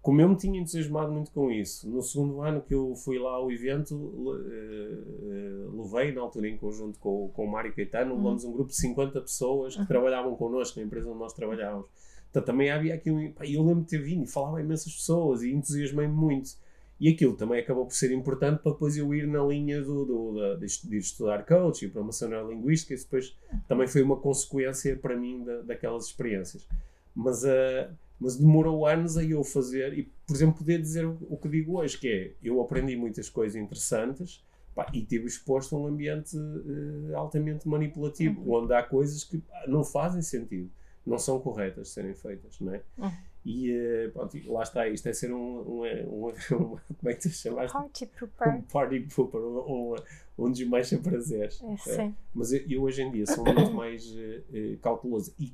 Speaker 1: Como eu me tinha entusiasmado muito com isso, no segundo ano que eu fui lá ao evento, eh, levei, na altura em conjunto com, com o Mário Caetano,
Speaker 2: Uhum.
Speaker 1: levamos um grupo de 50 pessoas que
Speaker 2: Uhum.
Speaker 1: trabalhavam connosco na empresa onde nós trabalhávamos. Então também havia aqui um. pá, Eu lembro de ter vindo e falava imensas pessoas e entusiasmei-me muito. E aquilo também acabou por ser importante para depois eu ir na linha do, do, da, de, de estudar coach e promoção neurolinguística, e depois também foi uma consequência para mim da, daquelas experiências. Mas, uh, mas demorou anos a eu fazer, e por exemplo, poder dizer o, o que digo hoje, que é, eu aprendi muitas coisas interessantes, Pá, e estive exposto a um ambiente uh, altamente manipulativo, uhum. onde há coisas que não fazem sentido, não são corretas de serem feitas, não é? Uhum. E uh, pronto, lá está, isto é ser um, um, um, <laughs> um como é que tu chamaste?
Speaker 2: Party pooper.
Speaker 1: Um party pooper, um, um, um desmancha prazeres. É, é. Mas eu, eu, hoje em dia sou muito <coughs> mais uh, cauteloso e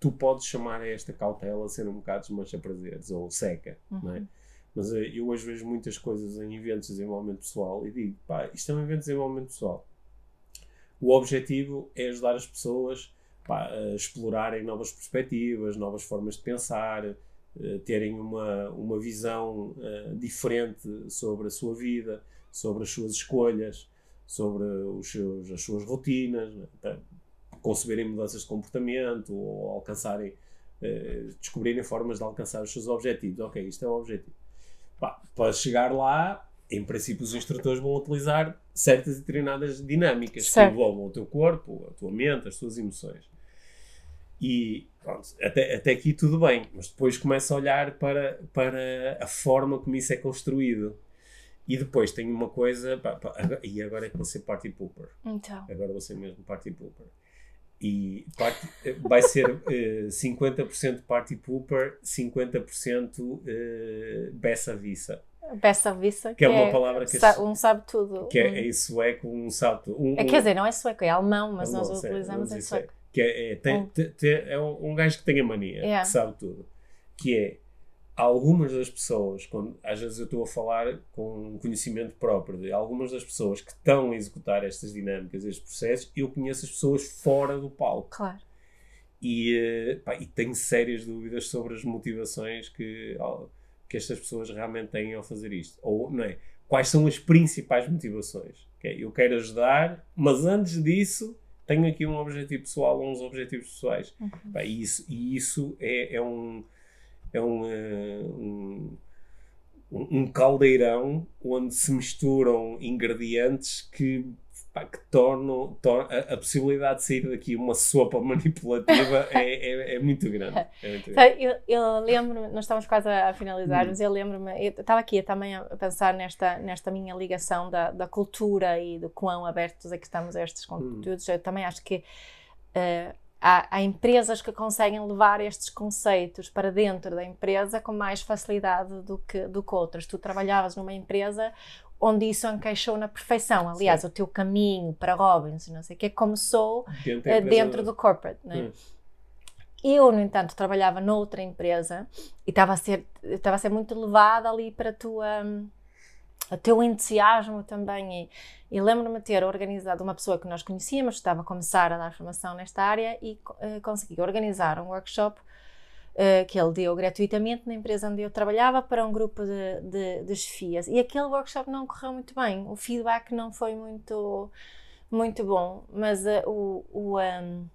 Speaker 1: tu podes chamar a esta cautela ser um bocado desmancha prazeres ou seca, uhum. não é? Uhum. Mas eh, eu hoje vejo muitas coisas em eventos de desenvolvimento pessoal e digo, pá, isto é um evento de desenvolvimento pessoal. O objetivo é ajudar as pessoas pá, explorarem novas perspectivas, novas formas de pensar, uh, terem uma, uma visão uh, diferente sobre a sua vida, sobre as suas escolhas, sobre os seus, as suas rotinas, né? conceberem mudanças de comportamento ou alcançarem, uh, descobrirem formas de alcançar os seus objetivos. Ok, isto é o objetivo. Pá, para chegar lá, em princípio, os instrutores vão utilizar certas e determinadas dinâmicas certo. que envolvam o teu corpo, a tua mente, as tuas emoções. E pronto, até, até aqui tudo bem, mas depois começa a olhar para, para a forma como isso é construído. E depois tem uma coisa, pá, pá, e agora é que vou ser party pooper.
Speaker 2: Então.
Speaker 1: Agora vou ser mesmo party pooper. E party, vai ser uh, eh, 50% party pooper, 50% uh, bessa vissa.
Speaker 2: Bessa vissa,
Speaker 1: que, é que é uma palavra que
Speaker 2: sa um sabe tudo.
Speaker 1: Que é, é em sueco, um sabe tudo. Um,
Speaker 2: é, quer dizer, não é sueco, é alemão, mas alemão, nós utilizamos em sueco.
Speaker 1: Que é, é, tem, tem, é um, um gajo que tem a mania, yeah. que sabe tudo. Que é algumas das pessoas, quando, às vezes eu estou a falar com conhecimento próprio de algumas das pessoas que estão a executar estas dinâmicas, estes processos, eu conheço as pessoas fora do palco.
Speaker 2: Claro.
Speaker 1: E, eh, pá, e tenho sérias dúvidas sobre as motivações que, que estas pessoas realmente têm ao fazer isto. Ou, não é? Quais são as principais motivações? Okay? Eu quero ajudar, mas antes disso tenho aqui um objetivo pessoal ou uns objetivos pessoais. Pá, e, isso, e isso é, é um é um, eh, um, um, caldeirão onde se misturam ingredientes que, pá, que tornam, tornam a, a, possibilidade de sair daqui uma sopa <laughs> manipulativa é, é, é, muito grande. É muito
Speaker 2: grande. Eu, eu lembro-me, nós estamos quase a, finalizar, hum. mas eu lembro-me, eu estava aqui também a pensar nesta, nesta minha ligação da, da cultura e do quão abertos é que estamos a estes hum. conteúdos. Hum. Eu também acho que. Uh, Há, há, empresas que conseguem levar estes conceitos para dentro da empresa com mais facilidade do que, do que outras. Tu trabalhavas numa empresa onde isso encaixou na perfeição. Aliás, Sim. o teu caminho para Robbins, não sei o que, começou dentro, uh, dentro do corporate. Não é? Hum. Eu, no entanto, trabalhava noutra empresa e estava a ser, estava a ser muito levada ali para a tua. O teu entusiasmo também. E, e lembro-me de ter organizado uma pessoa que nós conhecíamos, estava a começar a dar formação nesta área e uh, consegui organizar um workshop uh, que ele deu gratuitamente na empresa onde eu trabalhava para um grupo de, de, de chefias. E aquele workshop não correu muito bem, o feedback não foi muito, muito bom, mas uh, o, o, um,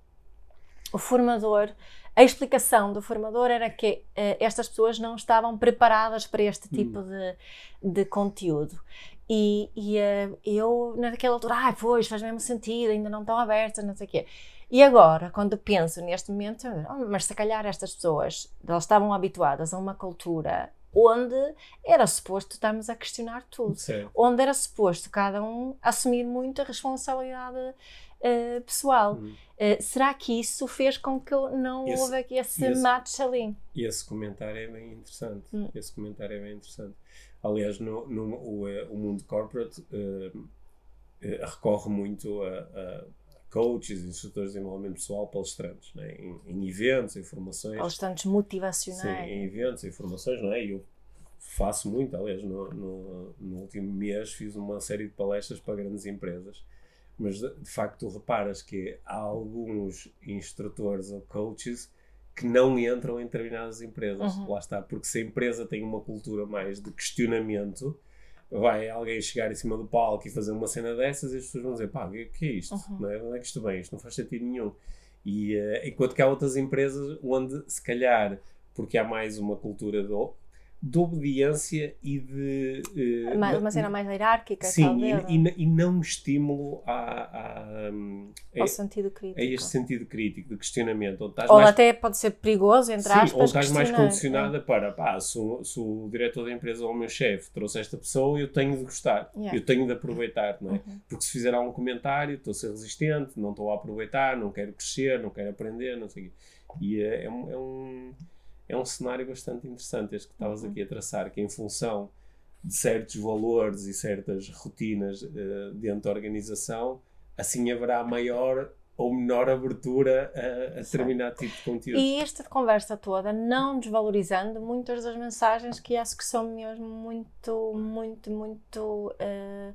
Speaker 2: o formador a explicação do formador era que uh, estas pessoas não estavam preparadas para este hum. tipo de, de conteúdo. E, e uh, eu, naquela altura, ah, pois, faz mesmo sentido, ainda não estão abertas, não sei o quê. E agora, quando penso neste momento, oh, mas se calhar estas pessoas, elas estavam habituadas a uma cultura onde era suposto estarmos a questionar tudo, Sim. onde era suposto cada um assumir muita responsabilidade uh, pessoal. Hum. Uh, será que isso fez com que não esse, houve aqui esse, esse match ali?
Speaker 1: Esse comentário é bem interessante. Hum. Esse comentário é bem interessante. Aliás, no, no o, eh, o, mundo corporate uh, recorre muito a, a coaches, instrutores de desenvolvimento pessoal, palestrantes, né? em, em eventos, em formações.
Speaker 2: Palestrantes motivacionais.
Speaker 1: Sim, em eventos, em formações, não é? Eu faço muito, aliás, no, no, no, último mês fiz uma série de palestras para grandes empresas mas de, de facto tu reparas que há alguns instrutores ou coaches que não entram em determinadas empresas. Uhum. Lá está, porque se a empresa tem uma cultura mais de questionamento, vai alguém chegar em cima do palco e fazer uma cena dessas e as pessoas vão dizer: pá, o que é isto? Uhum. Não é? Onde é que isto vem? Isto não faz sentido nenhum. E uh, enquanto que há outras empresas onde, se calhar, porque há mais uma cultura do, de obediência e de. Uh,
Speaker 2: uma, uma cena mais hierárquica,
Speaker 1: sim,
Speaker 2: talvez.
Speaker 1: E, e, e, não estímulo a, a,
Speaker 2: ao sentido crítico.
Speaker 1: a este sentido crítico, de questionamento.
Speaker 2: Ou
Speaker 1: mais,
Speaker 2: até pode ser perigoso, entre
Speaker 1: sim,
Speaker 2: aspas.
Speaker 1: Ou estás mais
Speaker 2: é.
Speaker 1: condicionada para, pá, se o, se o diretor da empresa ou o meu chefe trouxe esta pessoa, eu tenho de gostar,
Speaker 2: Yeah.
Speaker 1: eu tenho de aproveitar, não é?
Speaker 2: Uhum.
Speaker 1: Porque se fizer algum comentário, estou a ser resistente, não estou a aproveitar, não quero crescer, não quero aprender, não sei o quê. E é, é um, é, um, é um cenário bastante interessante este que estavas
Speaker 2: Uhum.
Speaker 1: aqui a traçar, que em função de certos valores e certas rotinas eh, dentro da organização, assim haverá maior ou menor abertura a, a determinado tipo de conteúdo.
Speaker 2: E esta conversa toda, não desvalorizando muitas das mensagens que acho que são mesmo muito, muito, muito eh,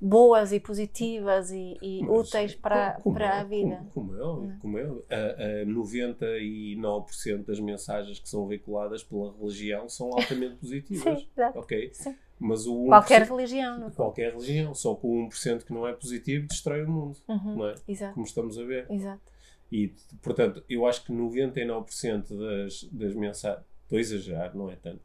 Speaker 2: boas e positivas e, e
Speaker 1: Mas,
Speaker 2: úteis para,
Speaker 1: como-
Speaker 2: para a
Speaker 1: como-
Speaker 2: vida.
Speaker 1: Como, como é óbvio, como é óbvio. A- a 99% das mensagens que são veiculadas pela religião são altamente <laughs> positivas.
Speaker 2: Sim, exato.
Speaker 1: ok?
Speaker 2: Sim.
Speaker 1: Mas o 1%,
Speaker 2: Qualquer religião, não é?
Speaker 1: qualquer religião, só que o 1% que não é positivo destrói o mundo,
Speaker 2: Uhum,
Speaker 1: não é?
Speaker 2: Exato,
Speaker 1: Como estamos a ver.
Speaker 2: exato.
Speaker 1: E, portanto, eu acho que 99% das, das mensagens. Estou a exagerar, não é tanto.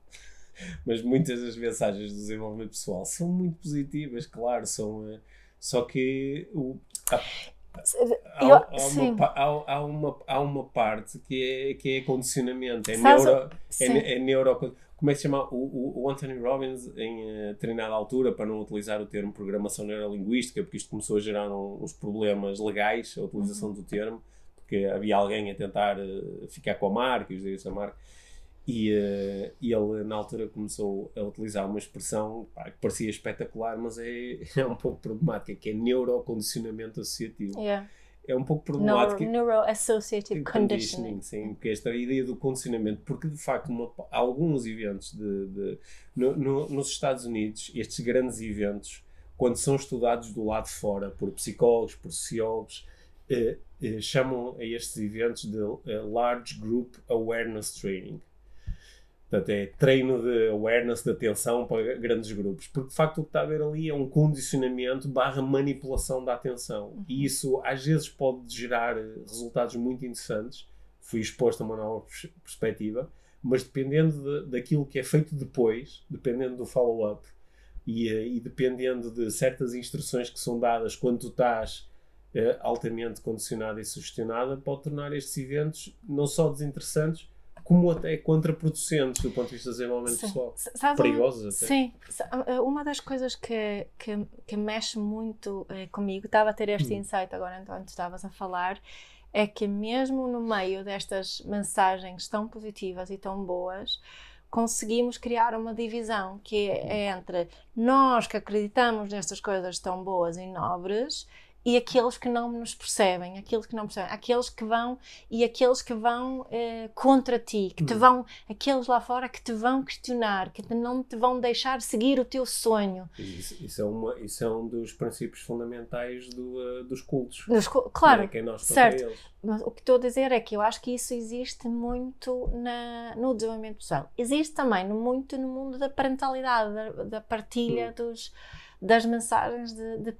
Speaker 1: Mas muitas das mensagens do desenvolvimento pessoal são muito positivas, claro, são. eh, Só que o, há, há,
Speaker 2: Eu-
Speaker 1: há
Speaker 2: sim.
Speaker 1: uma, há, há uma, há uma parte que é, que é condicionamento, é,
Speaker 2: Sabes o-
Speaker 1: neuro, é, é neuro. Como é que se chama? O, o, o Anthony Robbins, em eh, determinada altura, para não utilizar o termo programação neurolinguística, porque isto começou a gerar um- uns problemas legais, a utilização
Speaker 2: Uhum.
Speaker 1: do termo, porque havia alguém a tentar eh, ficar com a marca e os direitos da marca. E, eh, e ele, na altura, começou a utilizar uma expressão pá, que parecia espetacular, mas é, <laughs> é um pouco problemática, que é neurocondicionamento associativo.
Speaker 2: Yeah.
Speaker 1: É um pouco
Speaker 2: Neuro,
Speaker 1: problemático.
Speaker 2: Neuroassociative Conditioning.
Speaker 1: sim, que é esta ideia do condicionamento, porque de facto uma- alguns eventos de, de- no- no- nos Estados Unidos, estes grandes eventos, quando são estudados do lado de fora por psicólogos, por sociólogos, eh, eh, chamam a estes eventos de eh, Large Group Awareness Training. Portanto, é treino de awareness, de atenção para grandes grupos. Porque, de facto, o que está a ver ali é um condicionamento barra manipulação da atenção. E isso, às vezes, pode gerar eh, resultados muito interessantes. Fui exposto a uma nova pers- perspectiva. Mas, dependendo de- daquilo que é feito depois, dependendo do follow-up e, eh, e dependendo de certas instruções que são dadas quando tu estás eh, altamente condicionada e sugestionada, pode tornar estes eventos não só desinteressantes, como até contraproducentes do ponto de vista do desenvolvimento
Speaker 2: Sim.
Speaker 1: pessoal.
Speaker 2: S- sabes uma-
Speaker 1: até.
Speaker 2: Sim, uma das coisas que, que, que mexe muito eh, comigo, estava a ter este
Speaker 1: Hum.
Speaker 2: insight agora enquanto estavas a falar, é que mesmo no meio destas mensagens tão positivas e tão boas, conseguimos criar uma divisão que é entre nós que acreditamos nestas coisas tão boas e nobres e aqueles que não nos percebem, aqueles que não percebem, aqueles que vão e aqueles que vão eh, contra ti, que te
Speaker 1: Hum.
Speaker 2: vão, aqueles lá fora que te vão questionar, que te- não te vão deixar seguir o teu sonho.
Speaker 1: Isso, isso é uma, isso é um dos princípios fundamentais do, eh, dos cultos. Não
Speaker 2: Claro,
Speaker 1: é? É
Speaker 2: certo.
Speaker 1: eles.
Speaker 2: Mas o que estou a dizer é que eu acho que isso existe muito na, no desenvolvimento pessoal. Existe também muito no mundo da parentalidade, da, da partilha
Speaker 1: Hum.
Speaker 2: dos, das mensagens de, de,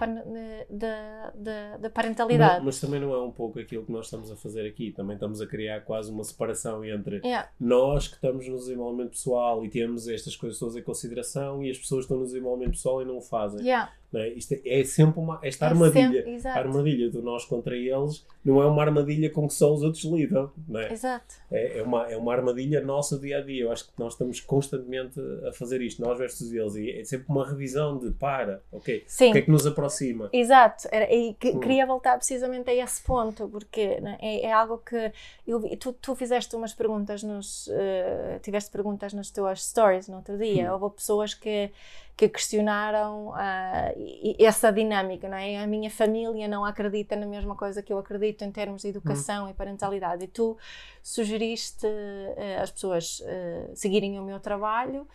Speaker 2: de- de parentalidade.
Speaker 1: Mas, mas também não é um pouco aquilo que nós estamos a fazer aqui. Também estamos a criar quase uma separação entre
Speaker 2: Yeah,
Speaker 1: nós que estamos no desenvolvimento pessoal e temos estas coisas todas em consideração e as pessoas que estão no desenvolvimento pessoal e não o fazem.
Speaker 2: yeah.
Speaker 1: É? Isto é, é sempre uma, esta
Speaker 2: É
Speaker 1: armadilha.
Speaker 2: sempre-
Speaker 1: a armadilha do nós contra eles não é uma armadilha com que só os outros lidam. Não é?
Speaker 2: Exato.
Speaker 1: É, é uma, é uma armadilha nossa dia a dia. Eu acho que nós estamos constantemente a fazer isto, nós versus eles. E é sempre uma revisão de para, ok,
Speaker 2: Sim.
Speaker 1: o que é que nos aproxima?
Speaker 2: Exato, Era- e que-
Speaker 1: Hum.
Speaker 2: queria voltar precisamente a esse ponto, porque é, é algo que eu tu, tu fizeste umas perguntas nos eh, tiveste perguntas nas tuas stories no outro dia,
Speaker 1: Hum.
Speaker 2: houve pessoas que, que questionaram ah, e essa dinâmica, não é? A minha família não acredita na mesma coisa que eu acredito em termos de educação e parentalidade, e tu sugeriste eh, as pessoas eh, seguirem o meu trabalho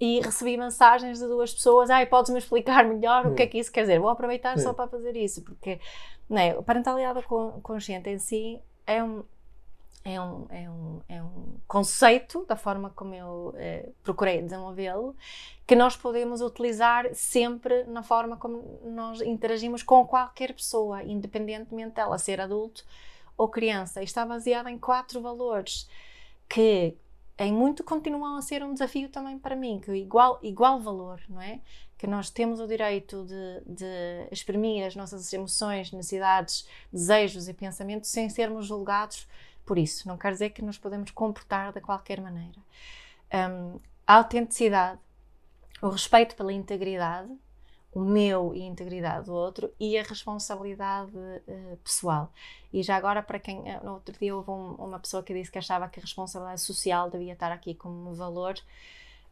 Speaker 2: e recebi mensagens de duas pessoas, ai, podes-me explicar melhor o que é que isso quer dizer? Vou aproveitar
Speaker 1: Sim.
Speaker 2: só para fazer isso, porque não é, a parentalidade con- consciente em si é um, é um, é um, é um conceito, da forma como eu eh, procurei desenvolvê-lo, que nós podemos utilizar sempre na forma como nós interagimos com qualquer pessoa, independentemente dela ser adulto ou criança. E está baseada em quatro valores que em muito continuam a ser um desafio também para mim, que igual, igual valor, não é? Que nós temos o direito de, de exprimir as nossas emoções, necessidades, desejos e pensamentos sem sermos julgados por isso. Não quer dizer que nos podemos comportar de qualquer maneira. Um, a autenticidade, o respeito pela integridade, o meu e a integridade do outro e a responsabilidade uh, pessoal. E já agora, para quem. Uh, no outro dia houve um, uma pessoa que disse que achava que a responsabilidade social devia estar aqui como valor.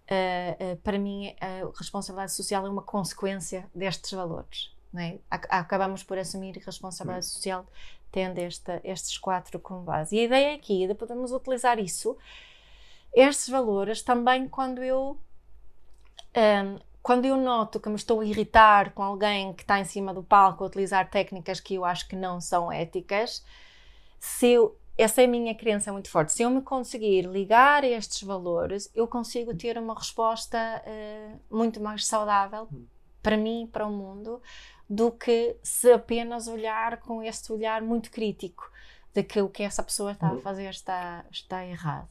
Speaker 2: Uh, para mim, a responsabilidade social é uma consequência destes valores. É? Acabamos por assumir responsabilidade social tendo esta, estes quatro como base. E a ideia aqui é de podermos utilizar isso, estes valores, também quando eu. Um, quando eu noto que me estou a irritar com alguém que está em cima do palco a utilizar técnicas que eu acho que não são éticas, se eu, essa é a minha crença muito forte. Se eu me conseguir ligar a estes valores, eu consigo ter uma resposta uh, muito mais saudável hum. para mim e para o mundo do que se apenas olhar com este olhar muito crítico de que o que essa pessoa está a uhum. fazer está, está errado.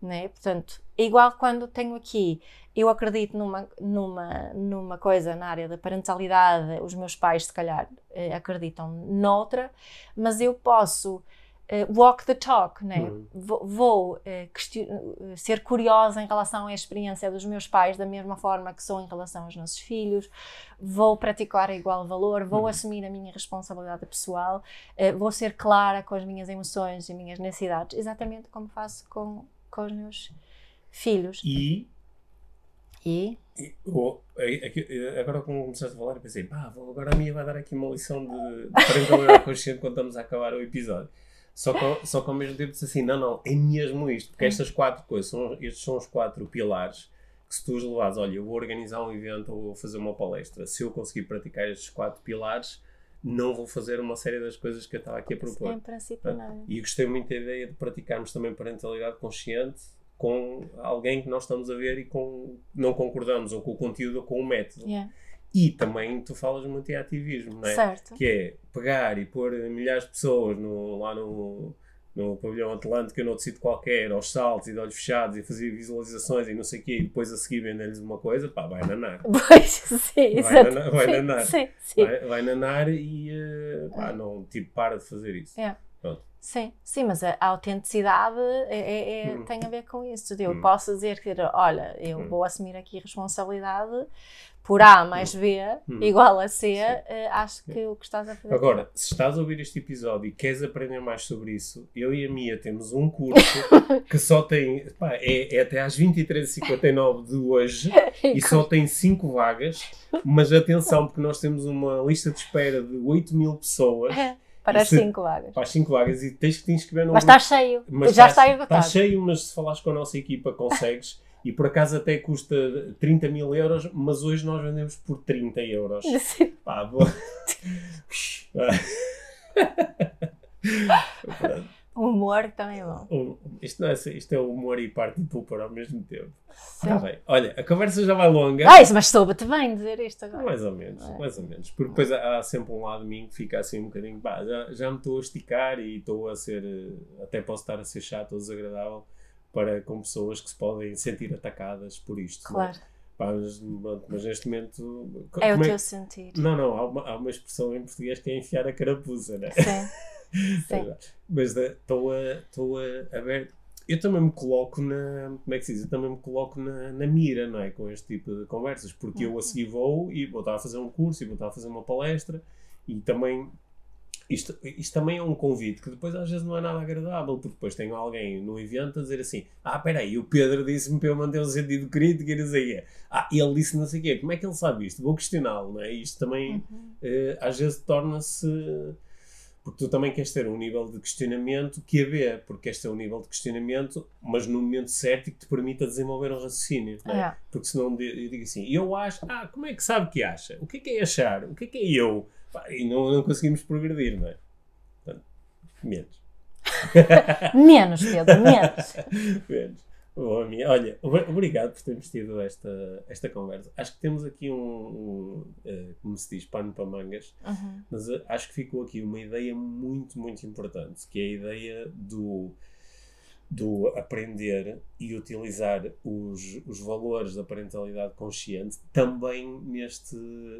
Speaker 2: Né? Portanto, igual quando tenho aqui, eu acredito numa, numa, numa coisa na área da parentalidade, os meus pais, se calhar, eh, acreditam noutra, mas eu posso uh, walk the talk, né? Uhum. Vou, vou uh, ser curiosa em relação à experiência dos meus pais, da mesma forma que sou em relação aos nossos filhos, vou praticar a igual valor, vou uhum. assumir a minha responsabilidade pessoal, uh, vou ser clara com as minhas emoções e minhas necessidades, exatamente como faço com, com os meus filhos.
Speaker 1: E.
Speaker 2: E?
Speaker 1: Oh, agora como começaste a falar, pensei, pá, agora a minha vai dar aqui uma lição de, de parentalidade consciente quando estamos a acabar o episódio. Só que, só que ao mesmo tempo disse assim: não, não, é mesmo isto, porque estas quatro coisas, são, estes são os quatro pilares que se tu os levares, olha, eu vou organizar um evento ou vou fazer uma palestra, se eu conseguir praticar estes quatro pilares, não vou fazer uma série das coisas que eu estava aqui a propor.
Speaker 2: Em princípio, não.
Speaker 1: E gostei muito da ideia de praticarmos também parentalidade consciente com alguém que nós estamos a ver e com não concordamos ou com o conteúdo ou com o método.
Speaker 2: Yeah.
Speaker 1: E também tu falas muito em ativismo, não é?
Speaker 2: Certo.
Speaker 1: Que é pegar e pôr milhares de pessoas no, lá no, no pavilhão Atlântico, noutro sítio qualquer, aos saltos e de olhos fechados e fazer visualizações e não sei o quê, e depois a seguir vender-lhes uma coisa, pá, vai nanar. <laughs>
Speaker 2: Pois, sim,
Speaker 1: vai, nanar, vai
Speaker 2: sim,
Speaker 1: nanar.
Speaker 2: Sim, sim.
Speaker 1: Vai, vai nanar e, uh, pá, não, tipo, para de fazer isso.
Speaker 2: É. Pronto. Sim, sim, mas a, autenticidade é, é, é hum. tem a ver com isso. Eu hum. posso dizer que, olha, eu hum. vou assumir aqui responsabilidade por A mais B hum. igual a C, uh, acho que o que estás a fazer.
Speaker 1: Agora, se estás a ouvir este episódio e queres aprender mais sobre isso, eu e a Mia temos um curso <laughs> que só tem. Pá, é, é, até às 23h59 de hoje <laughs> e só tem 5 vagas, mas atenção, porque nós temos uma lista de espera de 8 mil pessoas.
Speaker 2: Para as 5 vagas.
Speaker 1: Para as 5 vagas e tens que te inscrever no
Speaker 2: Mas está cheio. Mas já está esgotado.
Speaker 1: Está cheio, mas se falares com a nossa equipa consegues. E por acaso até custa 30 mil euros, mas hoje nós vendemos por 30 euros. <laughs>
Speaker 2: Sim.
Speaker 1: Pá, boa. <laughs> <laughs>
Speaker 2: o humor também é bom.
Speaker 1: Isto, não é, isto é humor e parte de pulpar ao mesmo tempo. Tá bem. Olha, a conversa já vai longa.
Speaker 2: Ah, isso, mas soube-te bem dizer isto agora.
Speaker 1: Mais ou menos, é? mais ou menos. Porque depois há, há, sempre um lado de mim que fica assim um bocadinho, pá, já, já me estou a esticar e estou a ser, até posso estar a ser chato ou desagradável para com pessoas que se podem sentir atacadas por isto.
Speaker 2: É? Claro.
Speaker 1: Pá, mas, mas, neste momento.
Speaker 2: É o é? teu sentir.
Speaker 1: Não, não, há uma, há uma expressão em português que é enfiar a carapuça, né?
Speaker 2: Sim. <laughs> <laughs>
Speaker 1: Mas eh, estou a, estou a, a ver. Eu também me coloco na. Como é que se diz? Eu também me coloco na, na mira, não é? Com este tipo de conversas, porque uhum. eu a seguir vou e vou estar a fazer um curso e vou estar a fazer uma palestra e também isto, isto também é um convite que depois às vezes não é nada agradável, porque depois tem alguém no evento a dizer assim: Ah, peraí, o Pedro disse-me para eu manter um sentido crítico e o quê. Ah, ele disse não sei o quê. Como é que ele sabe isto? Vou questioná-lo, não é? Isto também uhum. eh, às vezes torna-se. Porque tu também queres ter um nível de questionamento que a ver, porque queres ter um nível de questionamento, mas no momento certo e que te permita desenvolver um raciocínio. Não é? é. Porque senão eu digo assim: Eu acho, ah, como é que sabe que acha? O que é que é achar? O que é que é eu? e não, não conseguimos progredir, não é? Portanto, menos. <laughs>
Speaker 2: menos, Pedro, menos. <laughs>
Speaker 1: menos. Bom, olha, obrigado por termos tido esta, esta conversa. Acho que temos aqui um, um uh, como se diz, pano para mangas,
Speaker 2: uhum.
Speaker 1: mas uh, acho que ficou aqui uma ideia muito, muito importante, que é a ideia do do aprender e utilizar os, os valores da parentalidade consciente também neste,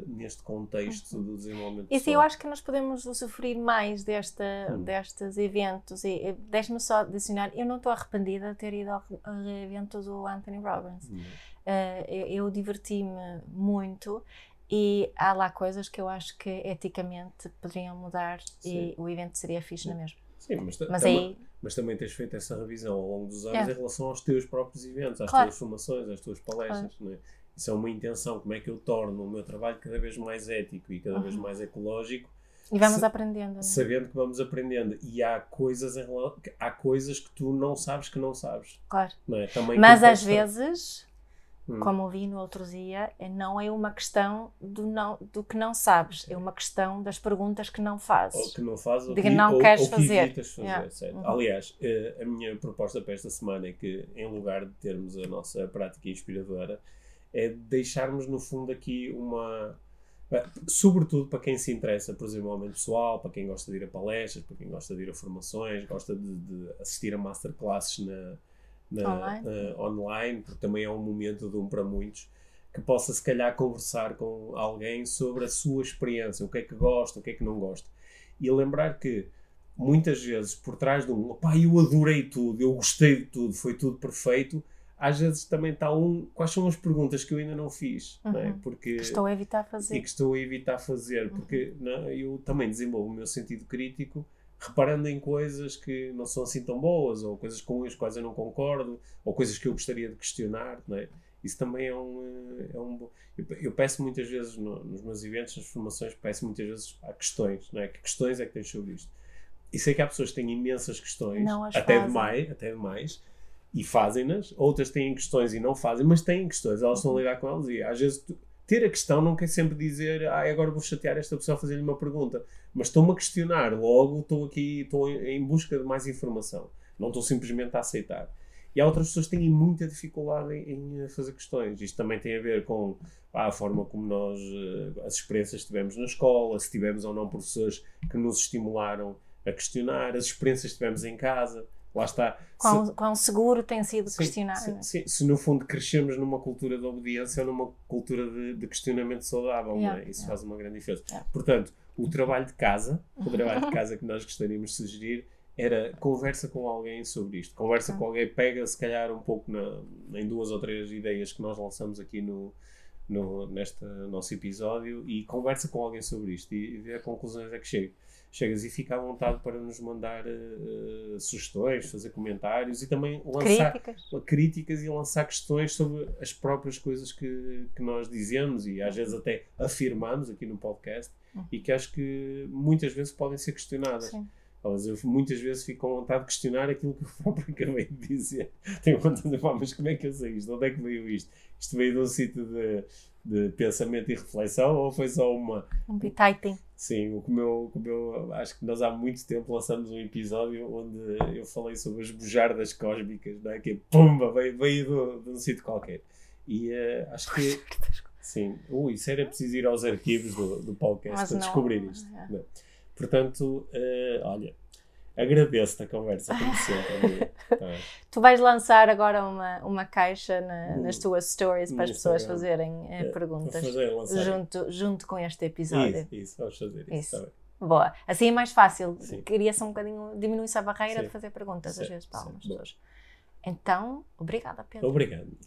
Speaker 1: neste contexto do desenvolvimento
Speaker 2: E sim, eu acho que nós podemos usufruir mais desta, hum. destes eventos. E, deixe-me só adicionar, eu não estou arrependida de ter ido ao, evento do Anthony Robbins. Hum. Uh, eu, eu diverti-me muito e há lá coisas que eu acho que eticamente poderiam mudar Sim. e o evento seria fixe na mesma.
Speaker 1: Sim, mas, mas aí mas também tens feito essa revisão ao longo dos anos é. em relação aos teus próprios eventos, às claro. tuas formações, às tuas palestras. Claro. É? Isso é uma intenção, como é que eu torno o meu trabalho cada vez mais ético e cada uhum. vez mais ecológico.
Speaker 2: E vamos aprendendo. É?
Speaker 1: Sabendo que vamos aprendendo. E há coisas, em, há coisas que tu não sabes que não sabes.
Speaker 2: Claro.
Speaker 1: Não é? Também
Speaker 2: Mas às vezes Hum. Como ouvi no outro dia, é, não é uma questão do, não, do que não sabes, é uma questão das perguntas que não fazes.
Speaker 1: Ou que não fazes, ou que,
Speaker 2: não
Speaker 1: ou,
Speaker 2: queres
Speaker 1: ou
Speaker 2: fazer.
Speaker 1: fazer yeah. uhum. Aliás, eh, a minha proposta para esta semana é que, em lugar de termos a nossa prática inspiradora, é deixarmos, no fundo, aqui uma. Sobretudo para quem se interessa por desenvolvimento pessoal, para quem gosta de ir a palestras, para quem gosta de ir a formações, gosta de, de assistir a masterclasses na, na, online. Uh, online, porque também é um momento de um para muitos, que possa se calhar conversar com alguém sobre a sua experiência, o que é que gosta, o que é que não gosta. E lembrar que muitas vezes por trás de um eu adorei tudo, eu gostei de tudo, foi tudo perfeito, às vezes também está um. Quais são as perguntas que eu ainda não fiz? Uhum. Não é?
Speaker 2: Uhum. porque, que estou a evitar fazer.
Speaker 1: E que estou a evitar fazer, porque uhum. não, é? eu também desenvolvo o meu sentido crítico reparando em coisas que não são assim tão boas, ou coisas com as quais eu não concordo, ou coisas que eu gostaria de questionar, não é? Isso também é um. É um eu, peço muitas vezes no, nos meus eventos, nas formações, peço muitas vezes há questões, não é? Que questões é que tens sobre isto? E sei que há pessoas que têm imensas questões, até demais, até demais, e fazem-nas, outras têm questões e não fazem, mas têm questões, elas estão a lidar com elas, e às vezes tu, ter a questão não quer sempre dizer, ah, agora vou chatear esta pessoa a fazer-lhe uma pergunta. Mas estou-me a questionar, logo estou aqui, estou em busca de mais informação. Não estou simplesmente a aceitar. E há outras pessoas que têm muita dificuldade em, em fazer questões. Isto também tem a ver com ah, a forma como nós, eh, as experiências que tivemos na escola, se tivemos ou não professores que nos estimularam a questionar, as experiências que tivemos em casa. Lá está.
Speaker 2: Quão, se, quão seguro tem sido
Speaker 1: sim,
Speaker 2: questionar.
Speaker 1: Sim, sim, se no fundo crescemos numa cultura de obediência ou numa cultura de, de questionamento saudável, é? yeah, isso yeah. faz uma grande diferença. Yeah. Portanto, o trabalho de casa, o trabalho de casa que nós gostaríamos de sugerir era conversa com alguém sobre isto. Conversa com alguém, pega se calhar um pouco na, em duas ou três ideias que nós lançamos aqui no, no, neste nosso episódio e conversa com alguém sobre isto e, e vê a conclusões é que chega chegas e fica à vontade para nos mandar uh, sugestões, fazer comentários e também lançar críticas. críticas. e lançar questões sobre as próprias coisas que, que nós dizemos e às vezes até afirmamos aqui no podcast uhum. e que acho que muitas vezes podem ser questionadas. Sim. Eu muitas vezes fico com vontade de questionar aquilo que eu <laughs> próprio acabei de dizer. Tenho vontade de falar, mas como é que eu sei isto? Onde é que veio isto? Isto veio de um sítio de, de pensamento e reflexão ou foi só uma.
Speaker 2: Um bititing.
Speaker 1: Sim, o meu, o meu, acho que nós há muito tempo lançamos um episódio onde eu falei sobre as bujardas cósmicas, não é? Que é pumba, veio, veio de, um sítio qualquer. E uh, acho que. Sim, ui, isso era preciso ir aos arquivos do, do podcast para descobrir isto. É. Portanto, uh, olha, agradeço-te a conversa, como sempre.
Speaker 2: Tá. <laughs> Tu vais lançar agora uma, uma caixa na, nas tuas stories para as pessoas fazerem uh, perguntas fazer, junto, junto com este episódio.
Speaker 1: Isso, isso vamos fazer isso. isso. Tá
Speaker 2: Boa. Assim é mais fácil. Queria-se um bocadinho, diminui-se a barreira Sim. de fazer perguntas Sim. às vezes para algumas pessoas. Então, obrigada, Pedro.
Speaker 1: Obrigado.